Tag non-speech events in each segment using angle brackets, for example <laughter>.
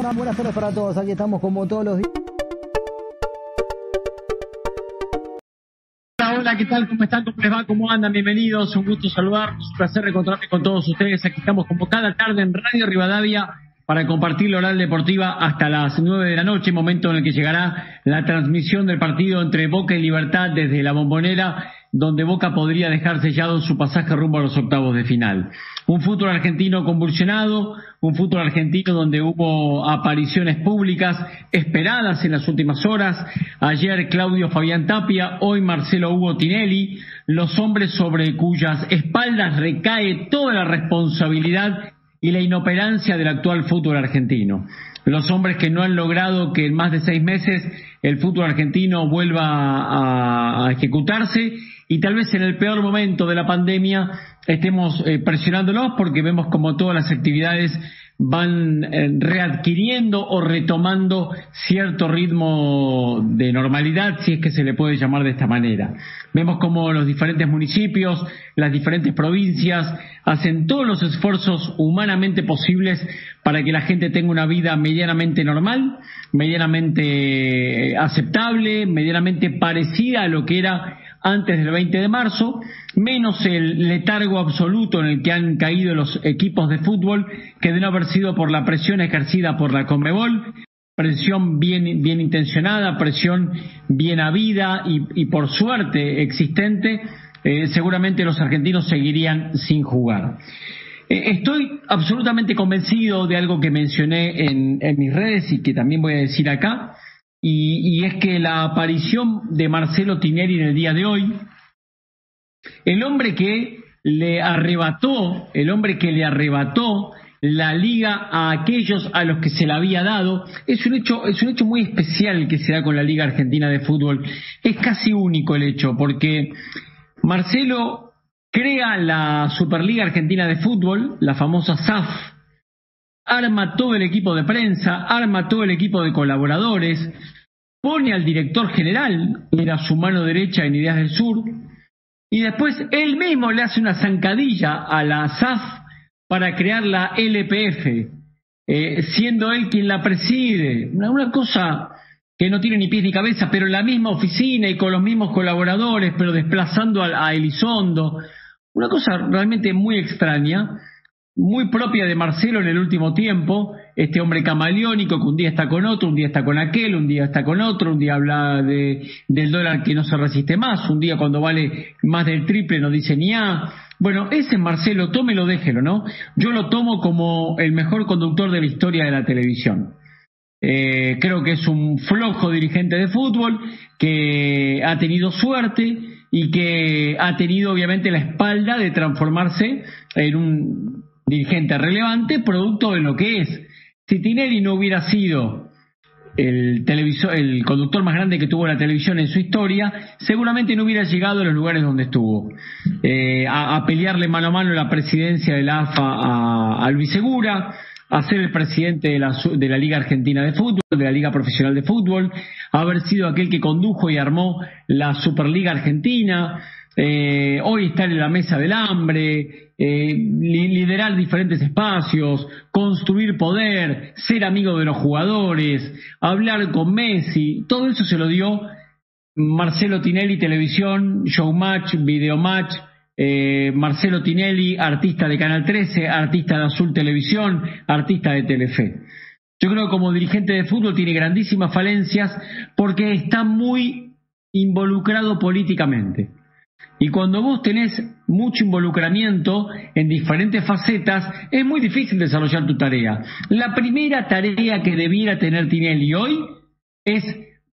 Buenas tardes para todos, aquí estamos como todos los días. Hola, ¿qué tal? ¿Cómo están? ¿Cómo les va? ¿Cómo andan? Bienvenidos, un gusto saludarlos, un placer reencontrarme con todos ustedes. Aquí estamos como cada tarde en Radio Rivadavia para compartir la oral deportiva hasta las nueve de la noche, momento en el que llegará la transmisión del partido entre Boca y Libertad desde la bombonera donde Boca podría dejar sellado su pasaje rumbo a los octavos de final. Un fútbol argentino convulsionado, un fútbol argentino donde hubo apariciones públicas esperadas en las últimas horas. Ayer Claudio Fabián Tapia, hoy Marcelo Hugo Tinelli, los hombres sobre cuyas espaldas recae toda la responsabilidad y la inoperancia del actual fútbol argentino. Los hombres que no han logrado que en más de seis meses el fútbol argentino vuelva a, a ejecutarse y tal vez en el peor momento de la pandemia estemos eh, presionándolos porque vemos como todas las actividades van eh, readquiriendo o retomando cierto ritmo de normalidad, si es que se le puede llamar de esta manera. Vemos como los diferentes municipios, las diferentes provincias hacen todos los esfuerzos humanamente posibles para que la gente tenga una vida medianamente normal, medianamente eh, aceptable, medianamente parecida a lo que era antes del 20 de marzo, menos el letargo absoluto en el que han caído los equipos de fútbol que deben haber sido por la presión ejercida por la Conmebol, presión bien, bien intencionada, presión bien habida y, por suerte existente, eh, seguramente los argentinos seguirían sin jugar. Eh, estoy absolutamente convencido de algo que mencioné en, en mis redes y que también voy a decir acá, y, es que la aparición de Marcelo Tineri en el día de hoy, el hombre que le arrebató, el hombre que le arrebató la liga a aquellos a los que se la había dado, es un hecho, es un hecho muy especial que se da con la Liga Argentina de Fútbol. Es casi único el hecho, porque Marcelo crea la Superliga Argentina de Fútbol, la famosa SAF, arma todo el equipo de prensa, arma todo el equipo de colaboradores, pone al director general, era su mano derecha en Ideas del Sur, y después él mismo le hace una zancadilla a la SAF para crear la LPF, eh, siendo él quien la preside. Una, cosa que no tiene ni pies ni cabeza, pero en la misma oficina y con los mismos colaboradores, pero desplazando a Elizondo. Una cosa realmente muy extraña muy propia de Marcelo en el último tiempo, este hombre camaleónico que un día está con otro, un día está con aquel, un día está con otro, un día habla de, del dólar que no se resiste más, un día cuando vale más del triple no dice ni A. Bueno, ese Marcelo, tómelo, déjelo, ¿no? Yo lo tomo como el mejor conductor de la historia de la televisión. Eh, creo que es un flojo dirigente de fútbol que ha tenido suerte y que ha tenido obviamente la espalda de transformarse en un dirigente relevante, producto de lo que es. Si Tinelli no hubiera sido el, televisor, el conductor más grande que tuvo la televisión en su historia, seguramente no hubiera llegado a los lugares donde estuvo. Eh, a, pelearle mano a mano la presidencia de la AFA a, a Luis Segura, a ser el presidente de la, de la Liga Argentina de Fútbol, de la Liga Profesional de Fútbol, a haber sido aquel que condujo y armó la Superliga Argentina, eh, hoy estar en la mesa del hambre, eh, liderar diferentes espacios, construir poder, ser amigo de los jugadores, hablar con Messi, todo eso se lo dio Marcelo Tinelli Televisión, Showmatch, Videomatch, eh, Marcelo Tinelli, artista de Canal 13, artista de Azul Televisión, artista de Telefe. Yo creo que como dirigente de fútbol tiene grandísimas falencias porque está muy involucrado políticamente. Y cuando vos tenés mucho involucramiento en diferentes facetas, es muy difícil desarrollar tu tarea. La primera tarea que debiera tener Tinelli hoy es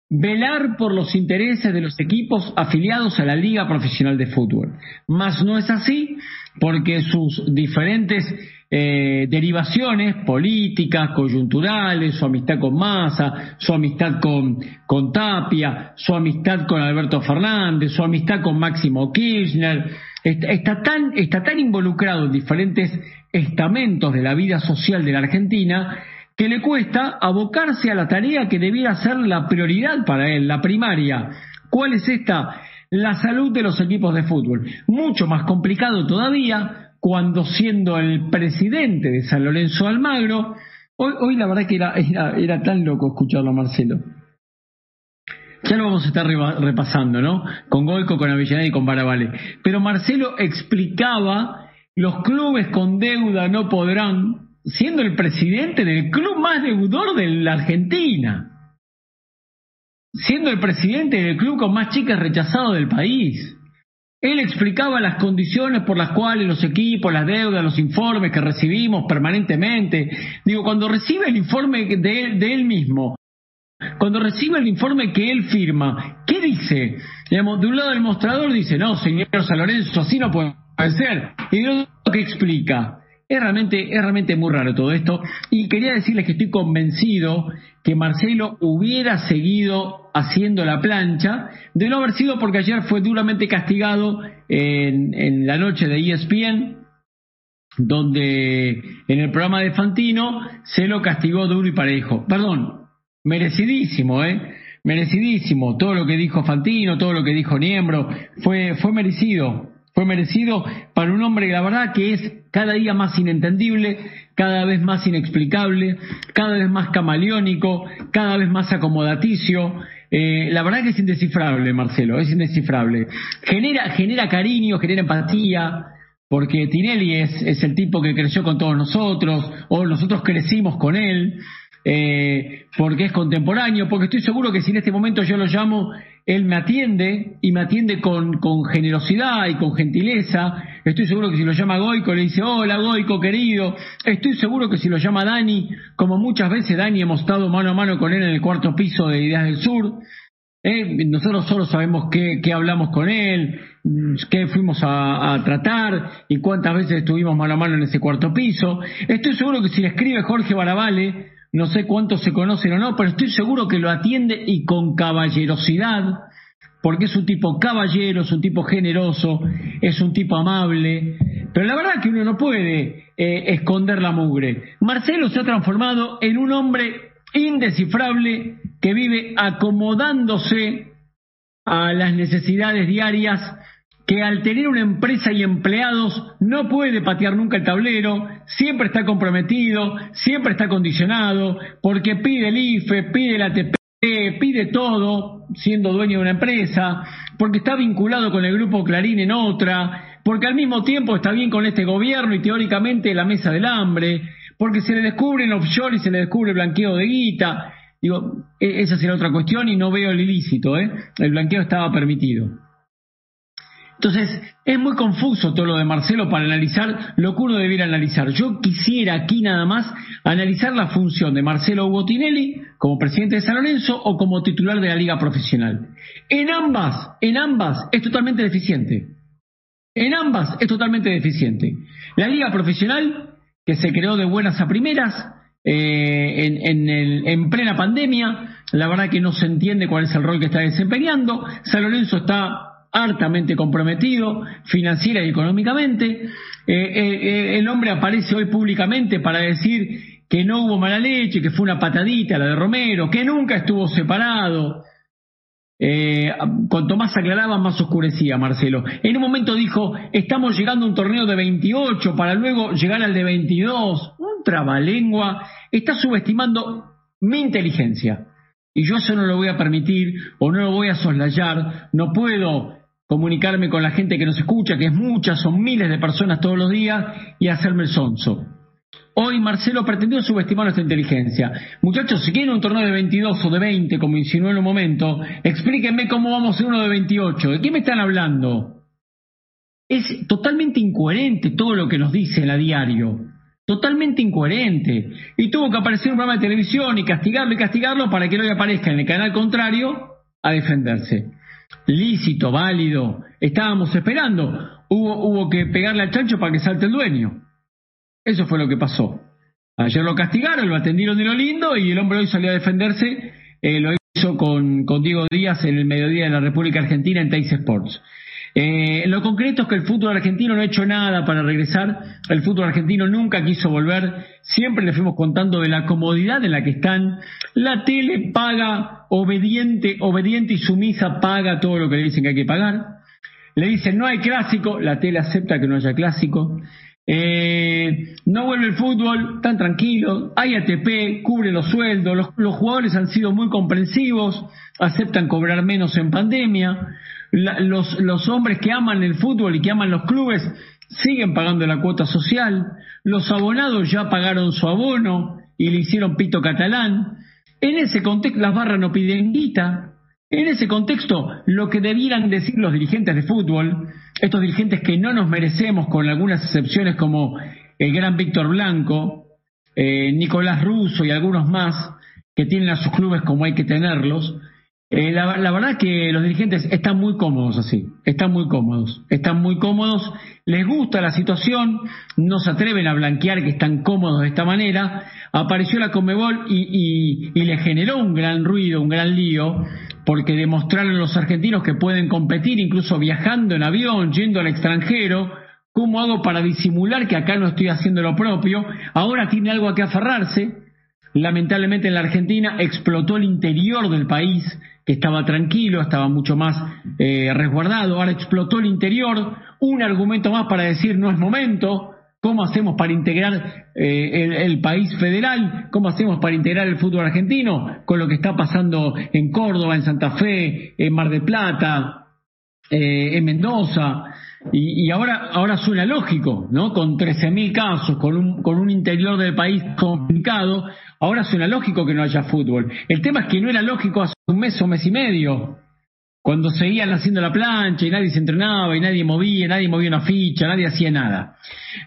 velar por los intereses de los equipos afiliados a la Liga Profesional de Fútbol. Más no es así porque sus diferentes eh, derivaciones políticas, coyunturales, su amistad con Massa, su amistad con, con Tapia, su amistad con Alberto Fernández, su amistad con Máximo Kirchner, está, tan, está tan involucrado en diferentes estamentos de la vida social de la Argentina que le cuesta abocarse a la tarea que debiera ser la prioridad para él, la primaria. ¿Cuál es esta? La salud de los equipos de fútbol. Mucho más complicado todavía cuando siendo el presidente de San Lorenzo Almagro, Hoy, hoy la verdad que era, era, tan loco escucharlo Marcelo. Ya lo vamos a estar repasando, ¿no? Con Goico, con Avellaneda y con Barabale. Pero Marcelo explicaba, los clubes con deuda no podrán, siendo el presidente del club más deudor de la Argentina. Siendo el presidente del club con más chicas rechazado del país. Él explicaba las condiciones por las cuales los equipos, las deudas, los informes que recibimos permanentemente. Digo, cuando recibe el informe de de él mismo, cuando recibe el informe que él firma, ¿qué dice? Digamos, de un lado del mostrador dice, no, señor San Lorenzo, así no puede ser. Y de otro que explica. Es realmente, es realmente muy raro todo esto. Y quería decirles que estoy convencido que Marcelo hubiera seguido haciendo la plancha, de no haber sido porque ayer fue duramente castigado en, en la noche de ESPN, donde en el programa de Fantino se lo castigó duro y parejo. Perdón, merecidísimo, ¿eh? Merecidísimo. Todo lo que dijo Fantino, todo lo que dijo Niembro, fue, fue merecido. Fue merecido para un hombre, la verdad, que es cada día más inentendible, cada vez más inexplicable, cada vez más camaleónico, cada vez más acomodaticio. Eh, la verdad que es indescifrable, Marcelo, es indescifrable. Genera, genera cariño, genera empatía, porque Tinelli es, es el tipo que creció con todos nosotros, o nosotros crecimos con él eh, porque es contemporáneo, porque estoy seguro que si en este momento yo lo llamo, él me atiende y me atiende con, generosidad y con gentileza. Estoy seguro que si lo llama Goico le dice, hola Goico querido. Estoy seguro que si lo llama Dani, como muchas veces Dani hemos estado mano a mano con él en el cuarto piso de Ideas del Sur, eh, nosotros solo sabemos qué, qué, hablamos con él, qué fuimos a, a, tratar y cuántas veces estuvimos mano a mano en ese cuarto piso. Estoy seguro que si le escribe Jorge Barabale, no sé cuántos se conocen o no, pero estoy seguro que lo atiende y con caballerosidad, porque es un tipo caballero, es un tipo generoso, es un tipo amable, pero la verdad que uno no puede eh, esconder la mugre. Marcelo se ha transformado en un hombre indescifrable que vive acomodándose a las necesidades diarias que al tener una empresa y empleados no puede patear nunca el tablero, siempre está comprometido, siempre está condicionado, porque pide el IFE, pide la ATP, pide todo, siendo dueño de una empresa, porque está vinculado con el grupo Clarín en otra, porque al mismo tiempo está bien con este gobierno y teóricamente la mesa del hambre, porque se le descubre en offshore y se le descubre blanqueo de guita. Digo, e-, esa será otra cuestión y no veo el ilícito, ¿eh? El blanqueo estaba permitido. Entonces, es muy confuso todo lo de Marcelo para analizar lo que uno debiera analizar. Yo quisiera aquí nada más analizar la función de Marcelo Hugo Tinelli como presidente de San Lorenzo o como titular de la liga profesional. En ambas, en ambas es totalmente deficiente. En ambas es totalmente deficiente. La liga profesional, que se creó de buenas a primeras, eh, en, en, el, en, plena pandemia, la verdad que no se entiende cuál es el rol que está desempeñando. San Lorenzo está hartamente comprometido financiera y económicamente. Eh, eh, eh, el hombre aparece hoy públicamente para decir que no hubo mala leche, que fue una patadita la de Romero, que nunca estuvo separado. cuanto más aclaraba, más oscurecía Marcelo. En un momento dijo, estamos llegando a un torneo de 28 para luego llegar al de 22. Un trabalengua. Está subestimando mi inteligencia. Y yo eso no lo voy a permitir o no lo voy a soslayar. No puedo comunicarme con la gente que nos escucha, que es mucha, son miles de personas todos los días, y hacerme el sonso. Hoy Marcelo pretendió subestimar nuestra inteligencia. Muchachos, si quieren un torneo de 22 o de 20, como insinuó en un momento, explíquenme cómo vamos hacer uno de 28. ¿De qué me están hablando? Es totalmente incoherente todo lo que nos dicen a diario. Totalmente incoherente. Y tuvo que aparecer un programa de televisión y castigarlo y castigarlo para que no le aparezca en el canal contrario a defenderse lícito, válido. Estábamos esperando. Hubo, hubo que pegarle al chancho para que salte el dueño. Eso fue lo que pasó. Ayer lo castigaron, lo atendieron de lo lindo y el hombre hoy salió a defenderse. Eh, lo hizo con, con, Diego Díaz en el mediodía de la República Argentina en Teis Sports. Eh, lo concreto es que el fútbol argentino no ha hecho nada para regresar. El fútbol argentino nunca quiso volver. Siempre le fuimos contando de la comodidad en la que están. La tele paga, obediente, obediente y sumisa, paga todo lo que le dicen que hay que pagar. Le dicen no hay clásico, la tele acepta que no haya clásico. Eh, no vuelve el fútbol, están tranquilos, hay ATP, cubre los sueldos, los, jugadores han sido muy comprensivos, aceptan cobrar menos en pandemia, los, los hombres que aman el fútbol y que aman los clubes siguen pagando la cuota social, los abonados ya pagaron su abono y le hicieron pito catalán, en ese contexto las barras no piden guita, en ese contexto, lo que debieran decir los dirigentes de fútbol, estos dirigentes que no nos merecemos, con algunas excepciones como el gran Víctor Blanco, eh, Nicolás Russo y algunos más, que tienen a sus clubes como hay que tenerlos, eh, la, la, verdad que los dirigentes están muy cómodos así, están muy cómodos, están muy cómodos, les gusta la situación, no se atreven a blanquear que están cómodos de esta manera. Apareció la Comebol y, y, le generó un gran ruido, un gran lío, porque demostraron los argentinos que pueden competir incluso viajando en avión, yendo al extranjero. ¿Cómo hago para disimular que acá no estoy haciendo lo propio? Ahora tiene algo a que aferrarse. Lamentablemente en la Argentina explotó el interior del país, que estaba tranquilo, estaba mucho más eh, resguardado, ahora explotó el interior, un argumento más para decir no es momento, cómo hacemos para integrar eh, el, país federal, cómo hacemos para integrar el fútbol argentino con lo que está pasando en Córdoba, en Santa Fe, en Mar de Plata, eh, en Mendoza. Y, ahora, ahora suena lógico, ¿no? Con 13.000 casos, con un, con un interior del país complicado, ahora suena lógico que no haya fútbol. El tema es que no era lógico hace un mes o mes y medio, cuando seguían haciendo la plancha y nadie se entrenaba y nadie movía, nadie movía una ficha, nadie hacía nada.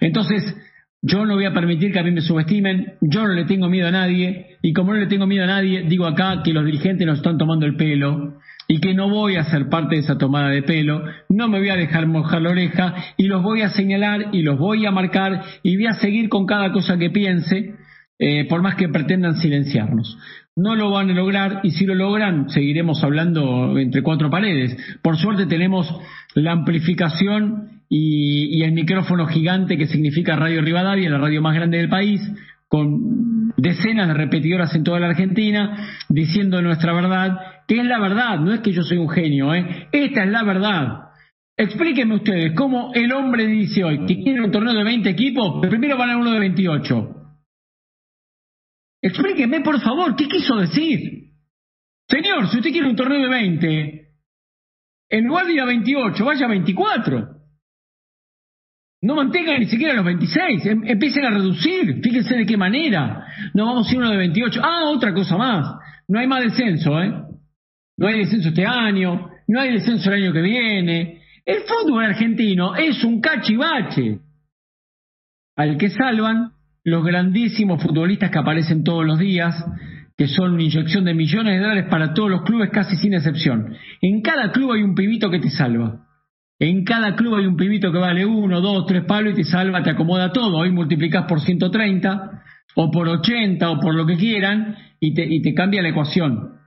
Entonces, yo no voy a permitir que a mí me subestimen, yo no le tengo miedo a nadie, y como no le tengo miedo a nadie, digo acá que los dirigentes nos están tomando el pelo, y que no voy a ser parte de esa tomada de pelo, no me voy a dejar mojar la oreja y los voy a señalar y los voy a marcar y voy a seguir con cada cosa que piense, eh, por más que pretendan silenciarnos. No lo van a lograr y si lo logran seguiremos hablando entre cuatro paredes. Por suerte tenemos la amplificación y, y el micrófono gigante que significa Radio Rivadavia, la radio más grande del país, con decenas de repetidoras en toda la Argentina, diciendo nuestra verdad, que es la verdad, no es que yo soy un genio, ¿eh? esta es la verdad. Explíquenme ustedes cómo el hombre dice hoy que quiere un torneo de 20 equipos, primero van a uno de 28. Explíquenme, por favor, ¿qué quiso decir? Señor, si usted quiere un torneo de 20, en lugar de ir a 28, vaya a 24. No mantengan ni siquiera los 26, em, empiecen a reducir, fíjense de qué manera. No vamos a ir uno de 28. Ah, otra cosa más, no hay más descenso, ¿eh? No hay descenso este año, no hay descenso el año que viene. El fútbol argentino es un cachivache al que salvan los grandísimos futbolistas que aparecen todos los días, que son una inyección de millones de dólares para todos los clubes casi sin excepción. En cada club hay un pibito que te salva. En cada club hay un pibito que vale uno, dos, tres palos y te salva, te acomoda todo. Hoy multiplicas por 130 o por 80 o por lo que quieran y te, y te cambia la ecuación.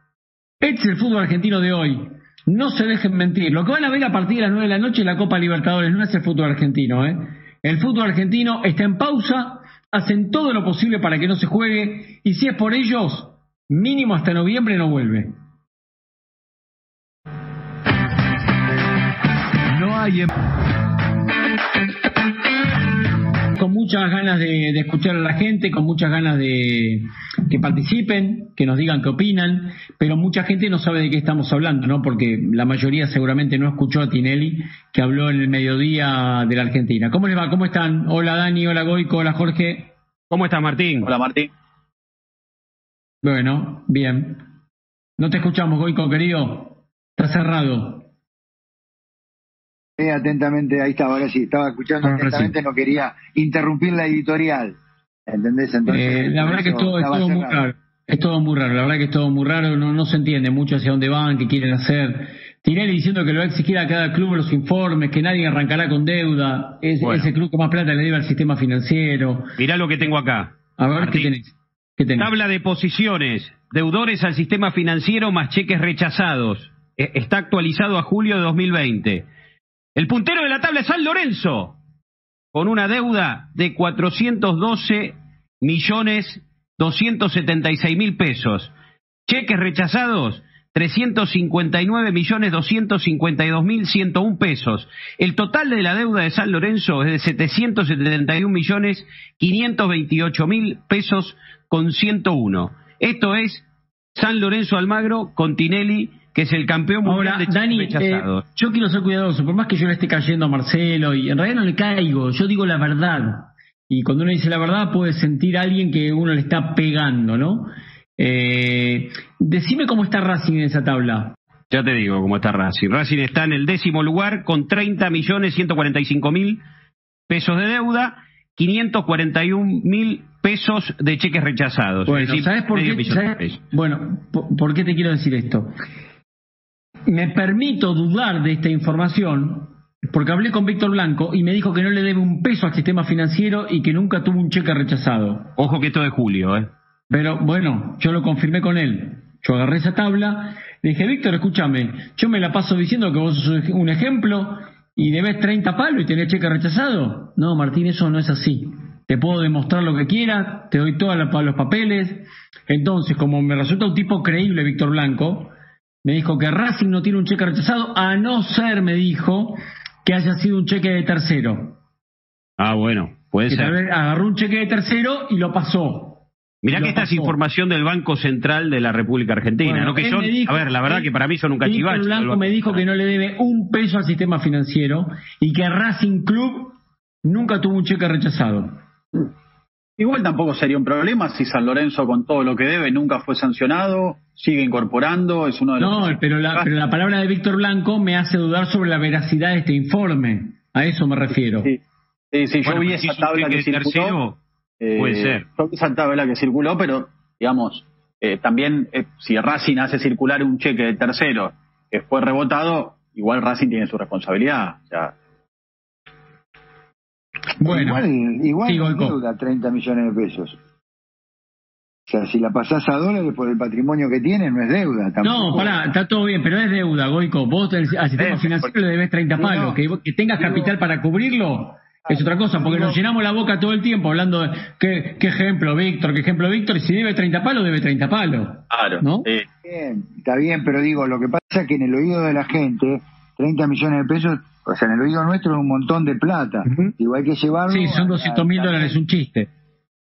Este es el fútbol argentino de hoy. No se dejen mentir. Lo que van a ver a partir de las 9 de la noche es la Copa Libertadores no es el fútbol argentino. ¿eh? El fútbol argentino está en pausa, hacen todo lo posible para que no se juegue y si es por ellos, mínimo hasta noviembre no vuelve. Em- con muchas ganas de, escuchar a la gente, con muchas ganas de que participen, que nos digan qué opinan, pero mucha gente no sabe de qué estamos hablando, ¿no? Porque la mayoría seguramente no escuchó a Tinelli, que habló en el mediodía de la Argentina. ¿Cómo les va? ¿Cómo están? Hola Dani, hola Goico, hola Jorge. ¿Cómo estás Martín? Hola Martín. Bueno, bien. No te escuchamos, Goico, querido. Está cerrado. Eh, atentamente, ahí estaba, ahora sí, estaba escuchando atentamente, no quería interrumpir la editorial. ¿Entendés? Entonces, eh, la verdad que es todo, muy raro. Es todo muy raro, la verdad que es todo muy raro, no, no se entiende mucho hacia dónde van, qué quieren hacer. Tinelli diciendo que lo va a exigir a cada club los informes, que nadie arrancará con deuda, es, ese club que más plata le debe al sistema financiero. Mirá lo que tengo acá. A ver, ¿qué tenés? ¿qué tenés? Tabla de posiciones, deudores al sistema financiero más cheques rechazados. E, está actualizado a julio de 2020. El puntero de la tabla es San Lorenzo, con una deuda de 412 millones 276 mil pesos. Cheques rechazados 359.252.101 pesos. El total de la deuda de San Lorenzo es de 771.528.000 pesos con 101. Esto es San Lorenzo Almagro con Tinelli, que es el campeón mundial de Dani, eh, yo quiero ser cuidadoso, por más que yo le esté cayendo a Marcelo, y en realidad no le caigo, yo digo la verdad. Y cuando uno dice la verdad puede sentir a alguien que uno le está pegando, ¿no? Eh, decime cómo está Racing en esa tabla. Ya te digo cómo está Racing. Racing está en el décimo lugar con 30 millones 145 mil pesos de deuda, 541 mil pesos de cheques rechazados. Bueno, ¿sabes por qué? bueno, por, qué te quiero decir esto? Me permito dudar de esta información porque hablé con Víctor Blanco y me dijo que no le debe un peso al sistema financiero y que nunca tuvo un cheque rechazado. Ojo que esto es julio, ¿eh? Pero bueno, yo lo confirmé con él. Yo agarré esa tabla, le dije, Víctor, escúchame, yo me la paso diciendo que vos sos un ejemplo y debes 30 palos y tenés cheque rechazado. No, Martín, eso no es así. Te puedo demostrar lo que quieras, te doy todos los papeles. Entonces, como me resulta un tipo creíble, Víctor Blanco, me dijo que Racing no tiene un cheque rechazado, a no ser, me dijo, que haya sido un cheque de tercero. Ah, bueno, puede ser. Tal vez agarró un cheque de tercero y lo pasó. Mirá que esta es información del Banco Central de la República Argentina, ¿no? Que son, a ver, la verdad que para mí son un cachivache. Blanco me dijo que no le debe un peso al sistema financiero y que Racing Club nunca tuvo un cheque rechazado. Igual tampoco sería un problema si San Lorenzo con todo lo que debe nunca fue sancionado, sigue incorporando, es uno de los... No, pero la, pero la palabra de Víctor Blanco me hace dudar sobre la veracidad de este informe. A eso me refiero. Sí, sí, yo vi esa tabla que, circuló. Puede ser. Yo vi esa tabla que circuló, pero digamos, eh, también eh, si Racing hace circular un cheque de tercero que fue rebotado, igual Racing tiene su responsabilidad. O sea, bueno, igual, igual deuda 30 millones de pesos. O sea, si la pasás a dólares por el patrimonio que tiene, no es deuda. Tampoco. No, pará, está todo bien, pero es deuda, Goico. Vos al sistema financiero le debes 30 palos. que, que, tengas capital para cubrirlo es otra cosa, porque nos llenamos la boca todo el tiempo hablando de qué, qué ejemplo, Víctor, qué ejemplo, Víctor. Si debe 30 palos, debe 30 palos. Claro. ¿no? Bien, está bien, pero digo, lo que pasa es que en el oído de la gente, 30 millones de pesos o sea, en el oído nuestro es un montón de plata. Igual que llevarlo. Sí, son 200 mil dólares, un chiste.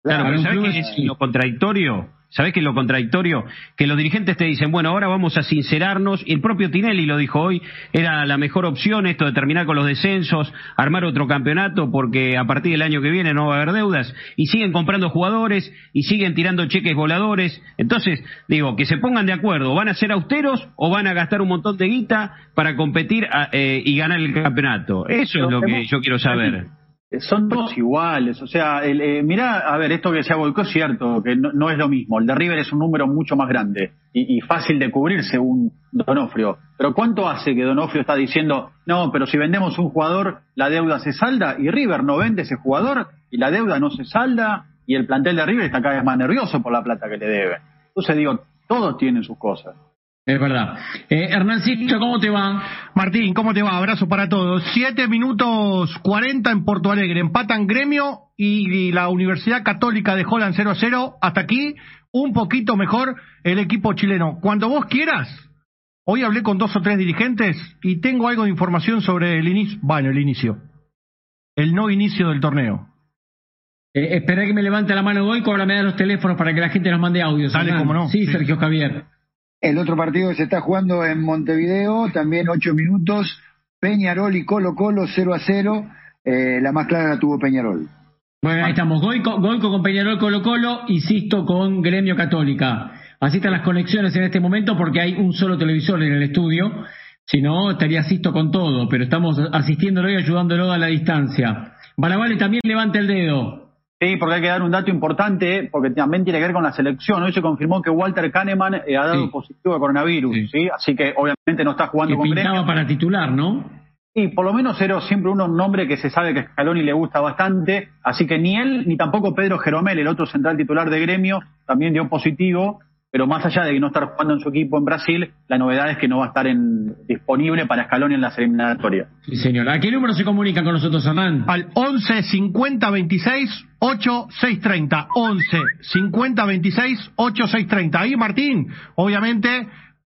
Claro, pero ¿sabes qué es lo contradictorio? ¿Sabes qué es lo contradictorio? Que los dirigentes te dicen, bueno, ahora vamos a sincerarnos, y el propio Tinelli lo dijo hoy, era la mejor opción esto de terminar con los descensos, armar otro campeonato, porque a partir del año que viene no va a haber deudas, y siguen comprando jugadores, y siguen tirando cheques voladores. Entonces, digo, que se pongan de acuerdo, ¿van a ser austeros o van a gastar un montón de guita para competir eh, y ganar el campeonato? Eso es lo que yo quiero saber. Eh, son todos iguales, o sea, el, eh, mirá, a ver, esto que decía Boicó es cierto, que no, es lo mismo, el de River es un número mucho más grande y, fácil de cubrir según Donofrio, pero ¿cuánto hace que Donofrio está diciendo, no, pero si vendemos un jugador, la deuda se salda y River no vende ese jugador y la deuda no se salda y el plantel de River está cada vez más nervioso por la plata que le debe? Entonces digo, todos tienen sus cosas. Es verdad. Eh, Hernancito, ¿cómo te va? Martín, ¿cómo te va? Abrazo para todos. Siete minutos cuarenta en Porto Alegre. Empatan Gremio y la Universidad Católica de Holland 0 a 0. Hasta aquí, un poquito mejor el equipo chileno. Cuando vos quieras, hoy hablé con dos o tres dirigentes y tengo algo de información sobre el inicio. Bueno, el inicio. El no inicio del torneo. Eh, espera que me levante la mano hoy, ahora me da los teléfonos para que la gente nos mande audios. Dale, como no. Sí, Sergio Javier. El otro partido que se está jugando en Montevideo, también ocho minutos, Peñarol y Colo Colo 0 a 0. Eh, la más clara la tuvo Peñarol. Bueno, ahí estamos. Goico, Goico con Peñarol Colo Colo y Sisto con Gremio Católica. Así están las conexiones en este momento porque hay un solo televisor en el estudio. Si no, estaría Sisto con todo, pero estamos asistiéndolo y ayudándolo a la distancia. Baravale también levanta el dedo. Sí, porque hay que dar un dato importante, porque también tiene que ver con la selección. Hoy se confirmó que Walter Kahneman eh, ha dado positivo de coronavirus, sí. Así que obviamente no está jugando con pintaba para titular, ¿no? Sí, por lo menos era siempre uno un nombre que se sabe que a Scaloni le gusta bastante, así que ni él ni tampoco Pedro Jeromel, el otro central titular de gremio, también dio positivo pero más allá de no estar jugando en su equipo en Brasil, la novedad es que no va a estar en, disponible para Scaloni en las eliminatorias. Sí, señor. ¿A qué número se comunica con nosotros, Hernán? Al 11 50 26 8630. 11 50 26 8630. Ahí, Martín, obviamente,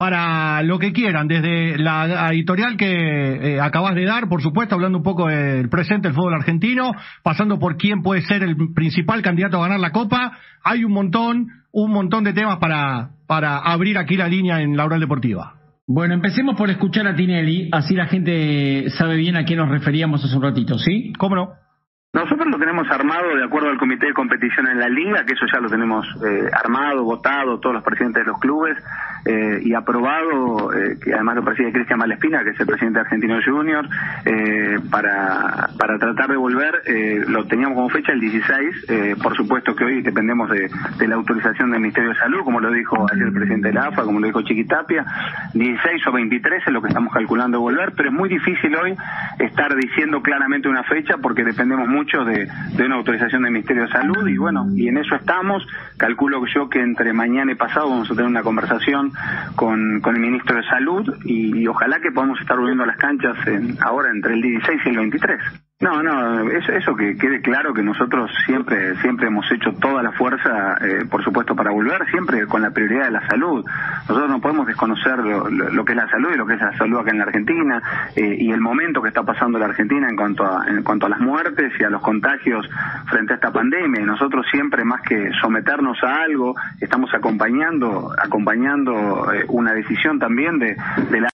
para lo que quieran, desde la editorial que eh, acabas de dar, por supuesto, hablando un poco del presente del fútbol argentino, pasando por quién puede ser el principal candidato a ganar la Copa, hay un montón, un montón de temas para, para abrir aquí la línea en la oral deportiva. Bueno, empecemos por escuchar a Tinelli, así la gente sabe bien a qué nos referíamos hace un ratito, ¿sí? ¿Cómo no? Nosotros lo tenemos armado de acuerdo al comité de competición en la liga, que eso ya lo tenemos eh, armado, votado, todos los presidentes de los clubes eh, y aprobado, eh, que además lo preside Cristian Malespina, que es el presidente argentino junior, para, para tratar de volver, lo teníamos como fecha el 16, por supuesto que hoy dependemos de, de, la autorización del Ministerio de Salud, como lo dijo ayer el presidente de la AFA, como lo dijo Chiquitapia, 16 o 23 es lo que estamos calculando volver, pero es muy difícil hoy estar diciendo claramente una fecha porque dependemos mucho mucho de, una autorización del Ministerio de Salud y bueno, y en eso estamos. Calculo yo que entre mañana y pasado vamos a tener una conversación con, con el Ministro de Salud y, ojalá que podamos estar volviendo a las canchas en, ahora entre el 16 y el 23. No, no, eso, eso, que quede claro que nosotros siempre siempre hemos hecho toda la fuerza, eh, por supuesto, para volver, siempre con la prioridad de la salud. Nosotros no podemos desconocer lo, que es la salud y lo que es la salud acá en la Argentina eh, y el momento que está pasando la Argentina en cuanto a en cuanto a las muertes y a los contagios frente a esta pandemia. Y nosotros siempre, más que someternos a algo, estamos acompañando acompañando eh, una decisión también de, de la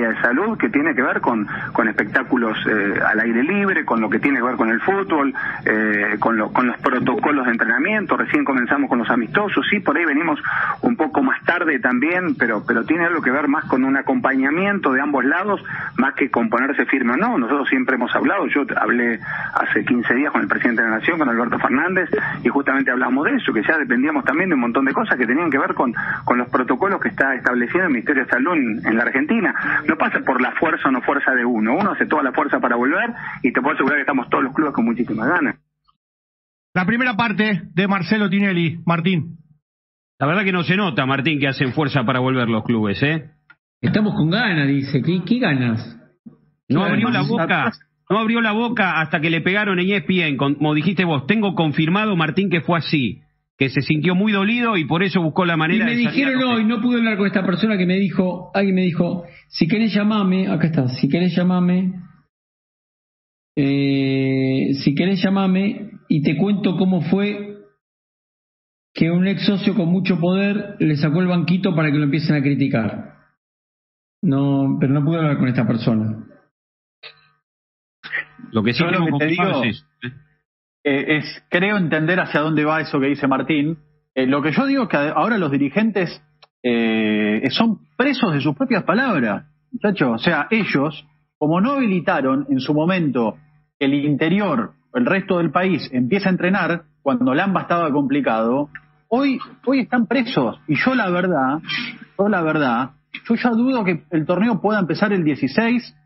de salud que tiene que ver con, espectáculos eh, al aire libre, con lo que tiene que ver con el fútbol, eh, con, con los protocolos de entrenamiento. Recién comenzamos con los amistosos, sí, por ahí venimos un poco más tarde también, pero, pero tiene algo que ver más con un acompañamiento de ambos lados, más que con ponerse firme o no. Nosotros siempre hemos hablado, yo hablé hace 15 días con el presidente de la Nación, con Alberto Fernández, y justamente hablamos de eso, que ya dependíamos también de un montón de cosas que tenían que ver con, con los protocolos que está estableciendo el Ministerio de Salud en la Argentina no pasa por la fuerza o no fuerza de uno. Uno hace toda la fuerza para volver y te puedo asegurar que estamos todos los clubes con muchísimas ganas. La primera parte de Marcelo Tinelli, Martín. La verdad que no se nota, Martín, que hacen fuerza para volver los clubes, ¿eh? Estamos con ganas, dice. ¿Qué, ganas? No abrió la boca. No abrió la boca hasta que le pegaron en ESPN, como dijiste vos. Tengo confirmado, Martín, que fue así que se sintió muy dolido y por eso buscó la manera y me dijeron hoy, no pude hablar con esta persona que me dijo, alguien me dijo, si querés llamarme, acá está, si querés llamarme, eh, si querés llamarme y te cuento cómo fue que un ex socio con mucho poder le sacó el banquito para que lo empiecen a criticar. No, pero no pude hablar con esta persona. Lo que sí lo que te digo, es, eh, es, creo entender hacia dónde va eso que dice Martín. Eh, lo que yo digo es que ahora los dirigentes eh, son presos de sus propias palabras, muchachos. O sea, ellos, como no habilitaron en su momento el interior, el resto del país empieza a entrenar cuando Lamba estaba complicado, hoy, hoy están presos. Y yo la verdad, yo la verdad, yo ya dudo que el torneo pueda empezar el 16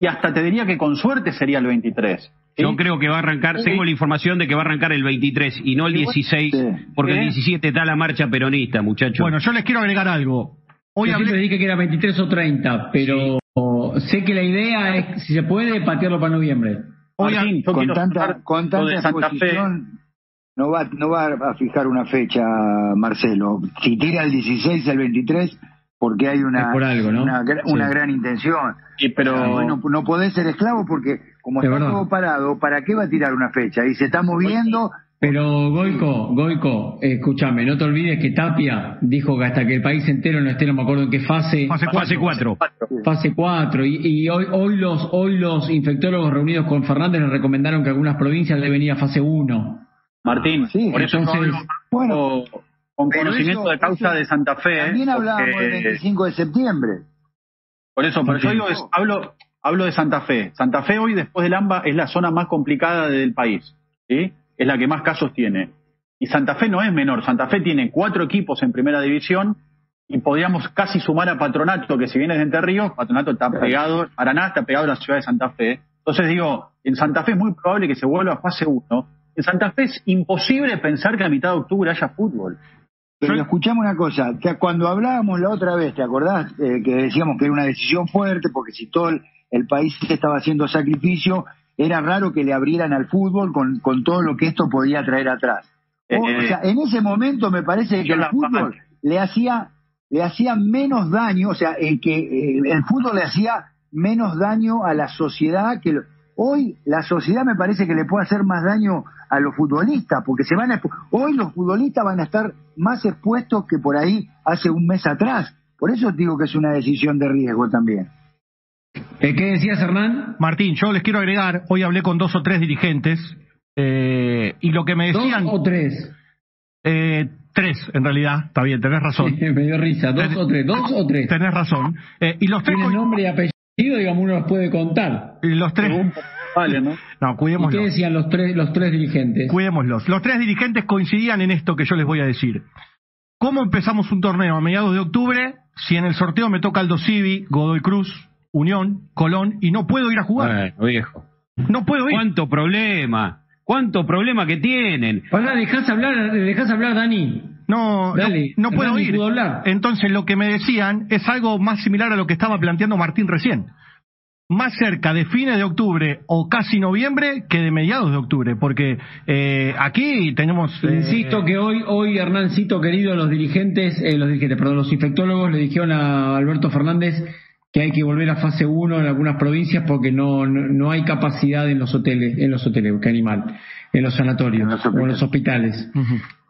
y hasta te diría que con suerte sería el 23. Yo creo que va a arrancar, tengo la información de que va a arrancar el 23 y no el 16, porque el 17 está la marcha peronista, muchachos. Bueno, yo les quiero agregar algo. Hoy yo hablé... dije que era 23 o 30, pero sé que la idea es, si se puede, patearlo para noviembre. Martín, con tanta, con tanta exposición, no va, no va a fijar una fecha, Marcelo. Si tira el 16 el 23, porque hay una, una, gran intención. pero no, no podés ser esclavo porque como está todo parado, ¿para qué va a tirar una fecha? Y se está moviendo. Pero Goico, Goico, escúchame, no te olvides que Tapia dijo que hasta que el país entero no esté, no me acuerdo en qué fase. Fase 4. Fase 4. Y, hoy, hoy, los, hoy los infectólogos reunidos con Fernández le recomendaron que algunas provincias deben ir a fase 1. Martín, sí, por eso entonces, bueno, con conocimiento de causa de Santa Fe. También hablábamos del 25 de septiembre. Por eso, pero yo digo, hablo, hablo de Santa Fe. Santa Fe hoy, después del AMBA, es la zona más complicada del país. ¿sí? Es la que más casos tiene. Y Santa Fe no es menor. Santa Fe tiene cuatro equipos en primera división y podríamos casi sumar a Patronato, que si viene de Entre Ríos, Patronato está pegado, Paraná está pegado a la ciudad de Santa Fe. Entonces digo, en Santa Fe es muy probable que se vuelva a fase 1. En Santa Fe es imposible pensar que a mitad de octubre haya fútbol. Pero escuchamos una cosa, cuando hablábamos la otra vez, ¿te acordás? Eh, que decíamos que era una decisión fuerte, porque si todo el, país estaba haciendo sacrificio, era raro que le abrieran al fútbol con, con todo lo que esto podía traer atrás. O, sea, en ese momento me parece que el fútbol le hacía le hacía menos daño, o sea, el que eh, el fútbol le hacía menos daño a la sociedad que hoy la sociedad me parece que le puede hacer más daño a los futbolistas, porque se van a, hoy los futbolistas van a estar más expuestos que por ahí hace un mes atrás. Por eso digo que es una decisión de riesgo también. Eh, ¿Qué decías, Hernán? Martín, yo les quiero agregar, hoy hablé con dos o tres dirigentes, eh, y lo que me decían... ¿Dos o tres? Eh, tres, en realidad, está bien, tenés razón. <laughs> me dio risa, dos o tres, dos o tres. Tenés razón. Eh, y los tres... ¿Tienen nombre y apellido? Digamos, uno los puede contar. Y los tres... Vale, ¿no? <laughs> No, cuidémoslos. ¿Y qué decían los tres, los tres dirigentes? Cuidémoslos. Los tres dirigentes coincidían en esto que yo les voy a decir. ¿Cómo empezamos un torneo a mediados de octubre si en el sorteo me toca Aldo Civi, Godoy Cruz, Unión, Colón y no puedo ir a jugar? Bueno, viejo. No puedo ir. ¿Cuánto problema? ¿Cuánto problema que tienen? Pará, dejás hablar, dejás hablar, Dani. No, Dale, no, no puedo ir. Hablar. Entonces lo que me decían es algo más similar a lo que estaba planteando Martín recién más cerca de fines de octubre o casi noviembre que de mediados de octubre, porque eh, aquí tenemos... Eh, Insisto que hoy, hoy Hernancito querido, los dirigentes, eh, los dirigentes, perdón, los infectólogos le dijeron a Alberto Fernández que hay que volver a fase 1 en algunas provincias porque no, no, hay capacidad en los hoteles, en los hoteles, qué animal, en los sanatorios o en los hospitales.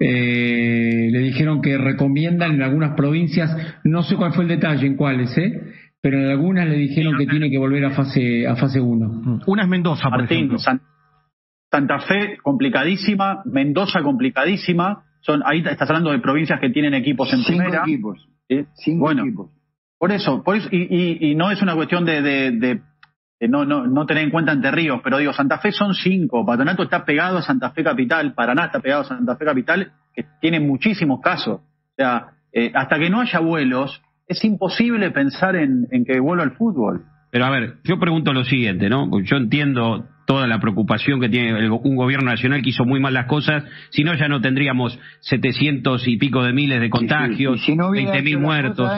le dijeron que recomiendan en algunas provincias, no sé cuál fue el detalle, en cuáles, ¿eh? pero en algunas le dijeron que tiene que volver a fase a fase 1. Mm. Una es Mendoza, por ejemplo. Santa Fe complicadísima, Mendoza complicadísima. Son ahí estás hablando de provincias que tienen equipos en Cinco primera. equipos. Cinco bueno, equipos. Por eso, por eso y, y, no es una cuestión de, de, no, no, no tener en cuenta Entre Ríos, pero digo, Santa Fe son cinco, Patronato está pegado a Santa Fe Capital, Paraná está pegado a Santa Fe Capital, que tiene muchísimos casos. O sea, eh, hasta que no haya vuelos, es imposible pensar en, que vuelva al fútbol. Pero a ver, yo pregunto lo siguiente, ¿no? Yo entiendo toda la preocupación que tiene un gobierno nacional que hizo muy mal las cosas, si no ya no tendríamos 700 y pico de miles de contagios, sí, mil muertos.